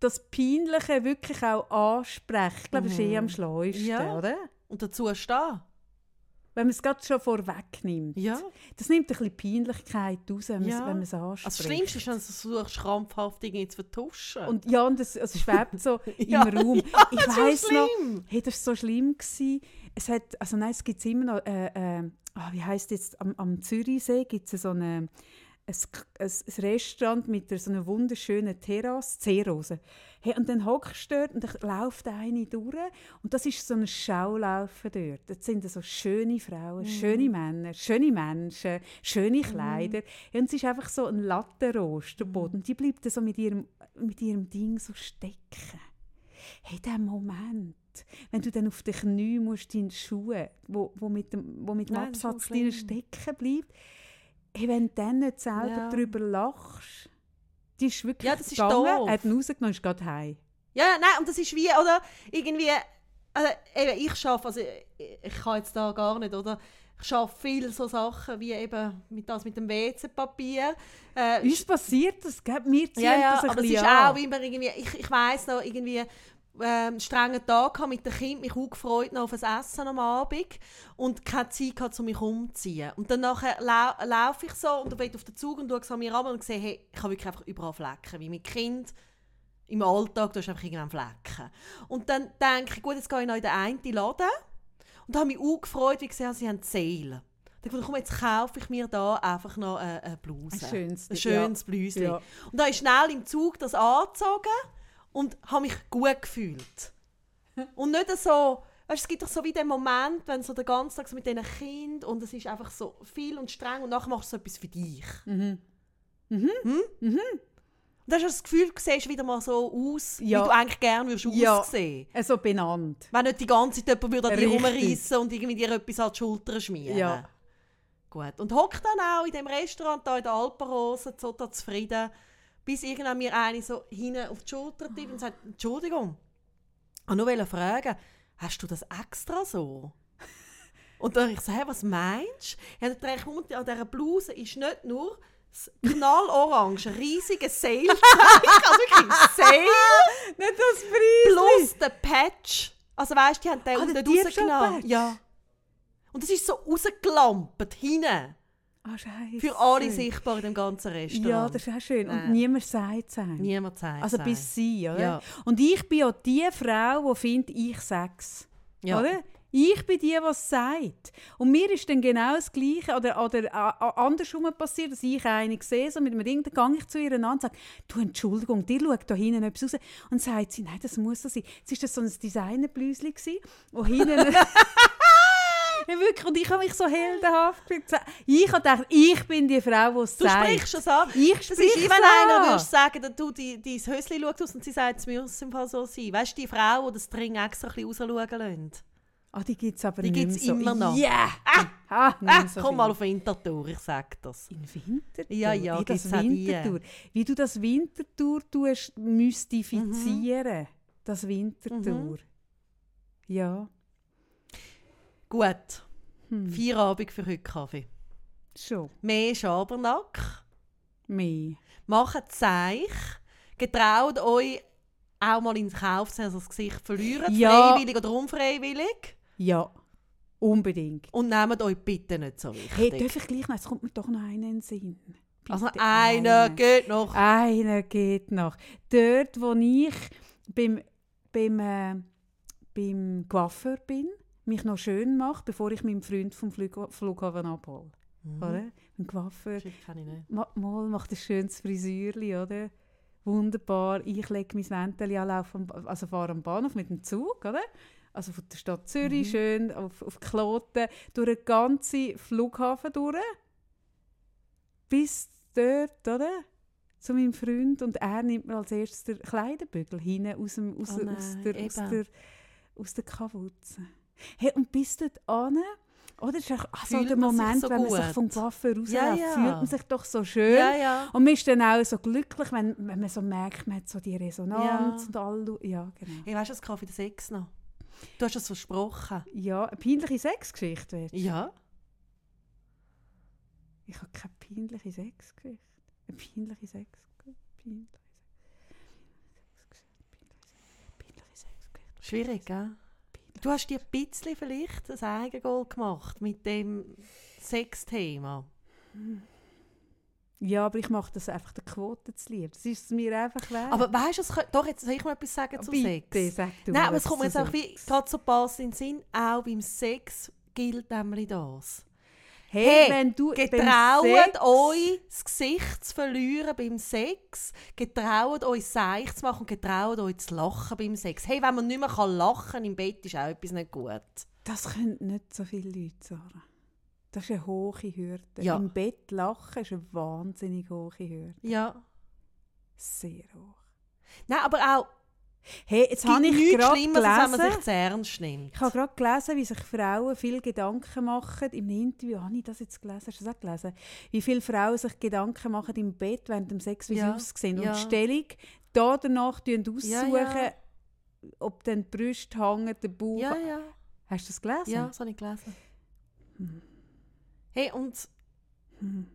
das Peinliche wirklich auch ansprechen, ich glaube, das ist eh am schlauesten, Ja. oder? Und dazu stehen. Wenn man es gerade schon vorwegnimmt. Ja. Das nimmt ein bisschen Peinlichkeit raus, wenn man Ja. man es anspricht. Also das Schlimmste ist, wenn du versuchst, krampfhaft irgendwie zu vertuschen. Und ja, und es, es schwebt so Ja, im Raum. ja, ich weiss noch, schlimm. hey, das war so schlimm. Gewesen. Es hat, also nein, es gibt immer noch, äh, äh, ah, wie heisst jetzt, am, am Zürichsee gibt es so eine, ein, ein, Restaurant mit einer, so einer wunderschönen Terrasse, Seerose. Hey, und dann hockst du dort und dann läuft eine durch und das ist so ein Schaulaufen dort. Das sind so schöne Frauen, schöne Männer, schöne Menschen, schöne Kleider. Ja, und es ist einfach so ein Lattenrost, der Boden. Und die bleibt so mit ihrem, mit ihrem Ding so stecken. Hey, der Moment, wenn du dann auf den Knie musst, deine Schuhe, wo, wo mit dem, wo mit dem Nein, Absatz schlimm. stecken bleibt, hey, wenn du dann nicht selber Ja. darüber lachst, die ist wirklich Ja, das ist gegangen, hat ihn rausgenommen und ist gerade heim. Ja, nein, und das ist wie, oder, irgendwie, also, eben, ich schaffe, also, ich, ich kann jetzt da gar nicht, oder, ich schaffe viel so Sachen wie eben mit, das mit dem WC-Papier. Äh, Uns passiert das, gell? wir ziehen ja, ja, das ein aber es bisschen ist an. auch immer irgendwie, ich, ich weiss noch, irgendwie, ähm, strengen Tag mit den Kindern, mich auch gefreut noch auf ein Essen am Abend und keine Zeit gehabt, um mich umzuziehen. Und dann nachher lau laufe ich so und bin auf den Zug und schaue so mir an und sehe, hey, ich habe wirklich einfach überall Flecken, wie mit Kind im Alltag, du hast einfach irgendwann Flecken. Und dann denke ich, gut, jetzt gehe ich noch in den einen Laden und habe mich auch gefreut, wie ich gesehen sie haben Sale. Dann dachte ich, komm, jetzt kaufe ich mir da einfach noch eine, eine Bluse. Ein schönes, Ein schönes Blüschen. Ja. Und dann habe ich schnell im Zug das angezogen und habe mich gut gefühlt. Und nicht so, weißt, es gibt doch so wie den Moment, wenn so den ganzen Tag so mit diesen Kindern und es ist einfach so viel und streng und nachher machst du so etwas für dich. Mhm. Hm? Und dann hast du das Gefühl, du siehst wieder mal so aus, Ja. wie du eigentlich gerne würdest Ja. aussehen. Also benannt. Wenn nicht die ganze Zeit jemand würde an dir rumreissen und irgendwie dir etwas an die Schulter schmieren. Ja. Gut. Und hockt dann auch in dem Restaurant da in der Alpenrose so da zufrieden, bis irgendwann mir eine so hinten auf die Schulter tippt und sagt, Entschuldigung, ich wollte nur fragen, hast du das extra so? Und dann ich so, hä, was meinst du? Ja, dann und an dieser Bluse ist nicht nur knallorange, riesige Sailzeichen, also wirklich Sail, Nicht das Preis! plus der Patch. Also weißt du, die haben den Ah, unten rausgenommen. Ja. Und es ist so rausgelampt, hinten. Scheiße. Für alle sichtbar in dem ganzen Restaurant. Ja, das ist auch schön. Und Nein. niemand sagt es einem. Niemand sagt Also bis sie, oder? Ja. Und ich bin auch die Frau, die findet, ich sag's. Ja. Oder? Ich bin die, die es sagt. Und mir ist dann genau das Gleiche oder, oder äh, äh, andersrum passiert, dass ich eine sehe, so mit einem Ring, dann gehe ich zu ihr an und sage, du, Entschuldigung, dir schaut da hinten etwas raus. Und sagt sie, nein, das muss so sein. Es war so ein Designerbläuschen, wo hinten... Ja, wirklich. Und ich habe mich so heldenhaft gefühlt. Ich habe gedacht, ich bin die Frau, die es Du sagt. sprichst es an. Ich Das ist es wenn an. einer würdest sagen, dass du die, dein Höschen schaut aus und sie sagt, es muss im Fall so sein. Weißt du, die Frau, die das Dring extra ein bisschen rausschauen lässt? Ah, die gibt es aber Die nicht mehr so. immer noch. Ja! Ah, Ah, ah, so komm viel. mal auf Winterthur, ich sag das. In Winterthur? Ja, ja, Wie das. Winterthur. Wie du das Winterthur tust, mystifizieren. Das Winterthur. Mhm. Ja, Gut, hm. Feierabend für heute Kaffee. schon. Mehr Schabernack. Mehr. Macht Zeich. Getraut euch auch mal ins Kauf zu also das Gesicht verlieren. Ja. Freiwillig oder unfreiwillig. Ja, unbedingt. Und nehmt euch bitte nicht so wichtig. Hey, darf ich gleich noch? Es kommt mir doch noch einer in den Sinn. Bitte also einer geht noch. Einer geht noch. Dort, wo ich beim, beim, äh, beim Coiffeur bin, mich noch schön mache, bevor ich meinen Freund vom Flug Flughafen abhole. Mhm. Oder? Ein Coiffeur Shit, kann ich nicht. ma mal macht ein schönes Frisürli, oder? Wunderbar. Ich lege mein Wändchen an, laufe am, also fahre am Bahnhof mit dem Zug, oder? Also von der Stadt Zürich Mhm. schön auf, auf Kloten, durch den ganzen Flughafen durch, bis dort, oder? Zu meinem Freund und er nimmt mir als erstes den Kleiderbügel hinten aus, dem, aus, Oh der- aus, nein, der, aus, der, aus der Kavuze. Hey, und bis dort an, oder? Das ist auch Fühlt der sich Moment, so wenn man sich gut? vom Coiffeur rausläuft, Ja, ja. fühlt man sich doch so schön. Ja. Und man ist dann auch so glücklich, wenn, wenn man so merkt, man hat so die Resonanz Ja. und all. Ja, genau. Weißt du, das Kaffee der Sex noch? Du hast es versprochen. Ja, eine peinliche Sexgeschichte wird. Ja. Ich habe keine peinliche Sexgeschichte. Eine peinliche Sexgeschichte. Peinliche Sexgeschichte. Peinliche Sexgeschichte. Schwierig, gell? Du hast dir ein bisschen vielleicht ein Eigengoal gemacht mit dem Sexthema. Ja, aber ich mache das einfach der Quote zu lieb. Das ist mir einfach wert. Aber weißt du, doch, jetzt soll ich mal etwas sagen zu Bitte, Sex. sag du Nein, aber es kommt mir jetzt auch wie gerade so passt in den Sinn, auch beim Sex gilt nämlich das. Hey, Hey, wenn du Getraut euch, das Gesicht zu verlieren beim Sex. Getraut euch, seich zu machen und getraut euch zu lachen beim Sex. Hey, wenn man nicht mehr kann lachen im Bett, ist auch etwas nicht gut. Das können nicht so viele Leute, Sarah. Das ist eine hohe Hürde. Ja. Im Bett lachen ist eine wahnsinnig hohe Hürde. Ja. Sehr hoch. Nein, aber auch, Hey, jetzt es habe ich gerade Schlimmeres, als wenn man sich gelesen, zu ernst nimmt. ich habe gerade gelesen, wie sich Frauen viel Gedanken machen. Im Interview habe ich das jetzt gelesen. Hast du das auch gelesen? Wie viele Frauen sich Gedanken machen im Bett während dem Sex, wie Ja, sie aussehen. ja. Und die Stellung da danach aussuchen, Ja, ja. ob dann die Brüste hängen, der Bauch. Ja, ja. Hast du das gelesen? Ja, das habe ich gelesen. Hm. Hey, und Hm.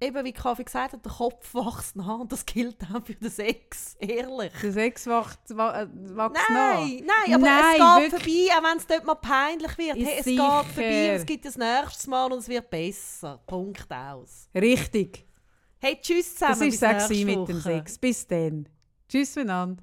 Eben wie Kaffee gesagt hat, der Kopf wächst nach und das gilt auch für den Sex, ehrlich. Der Sex wächst, äh, wächst nach. Nein, nein, aber Nein, es geht wirklich. vorbei, auch wenn es dort mal peinlich wird. Hey, es sicher. geht vorbei, und es gibt das nächste Mal und es wird besser. Punkt aus. Richtig. Hey, tschüss zusammen. Das war es nächste mit dem. Sex. Bis dann. Tschüss miteinander.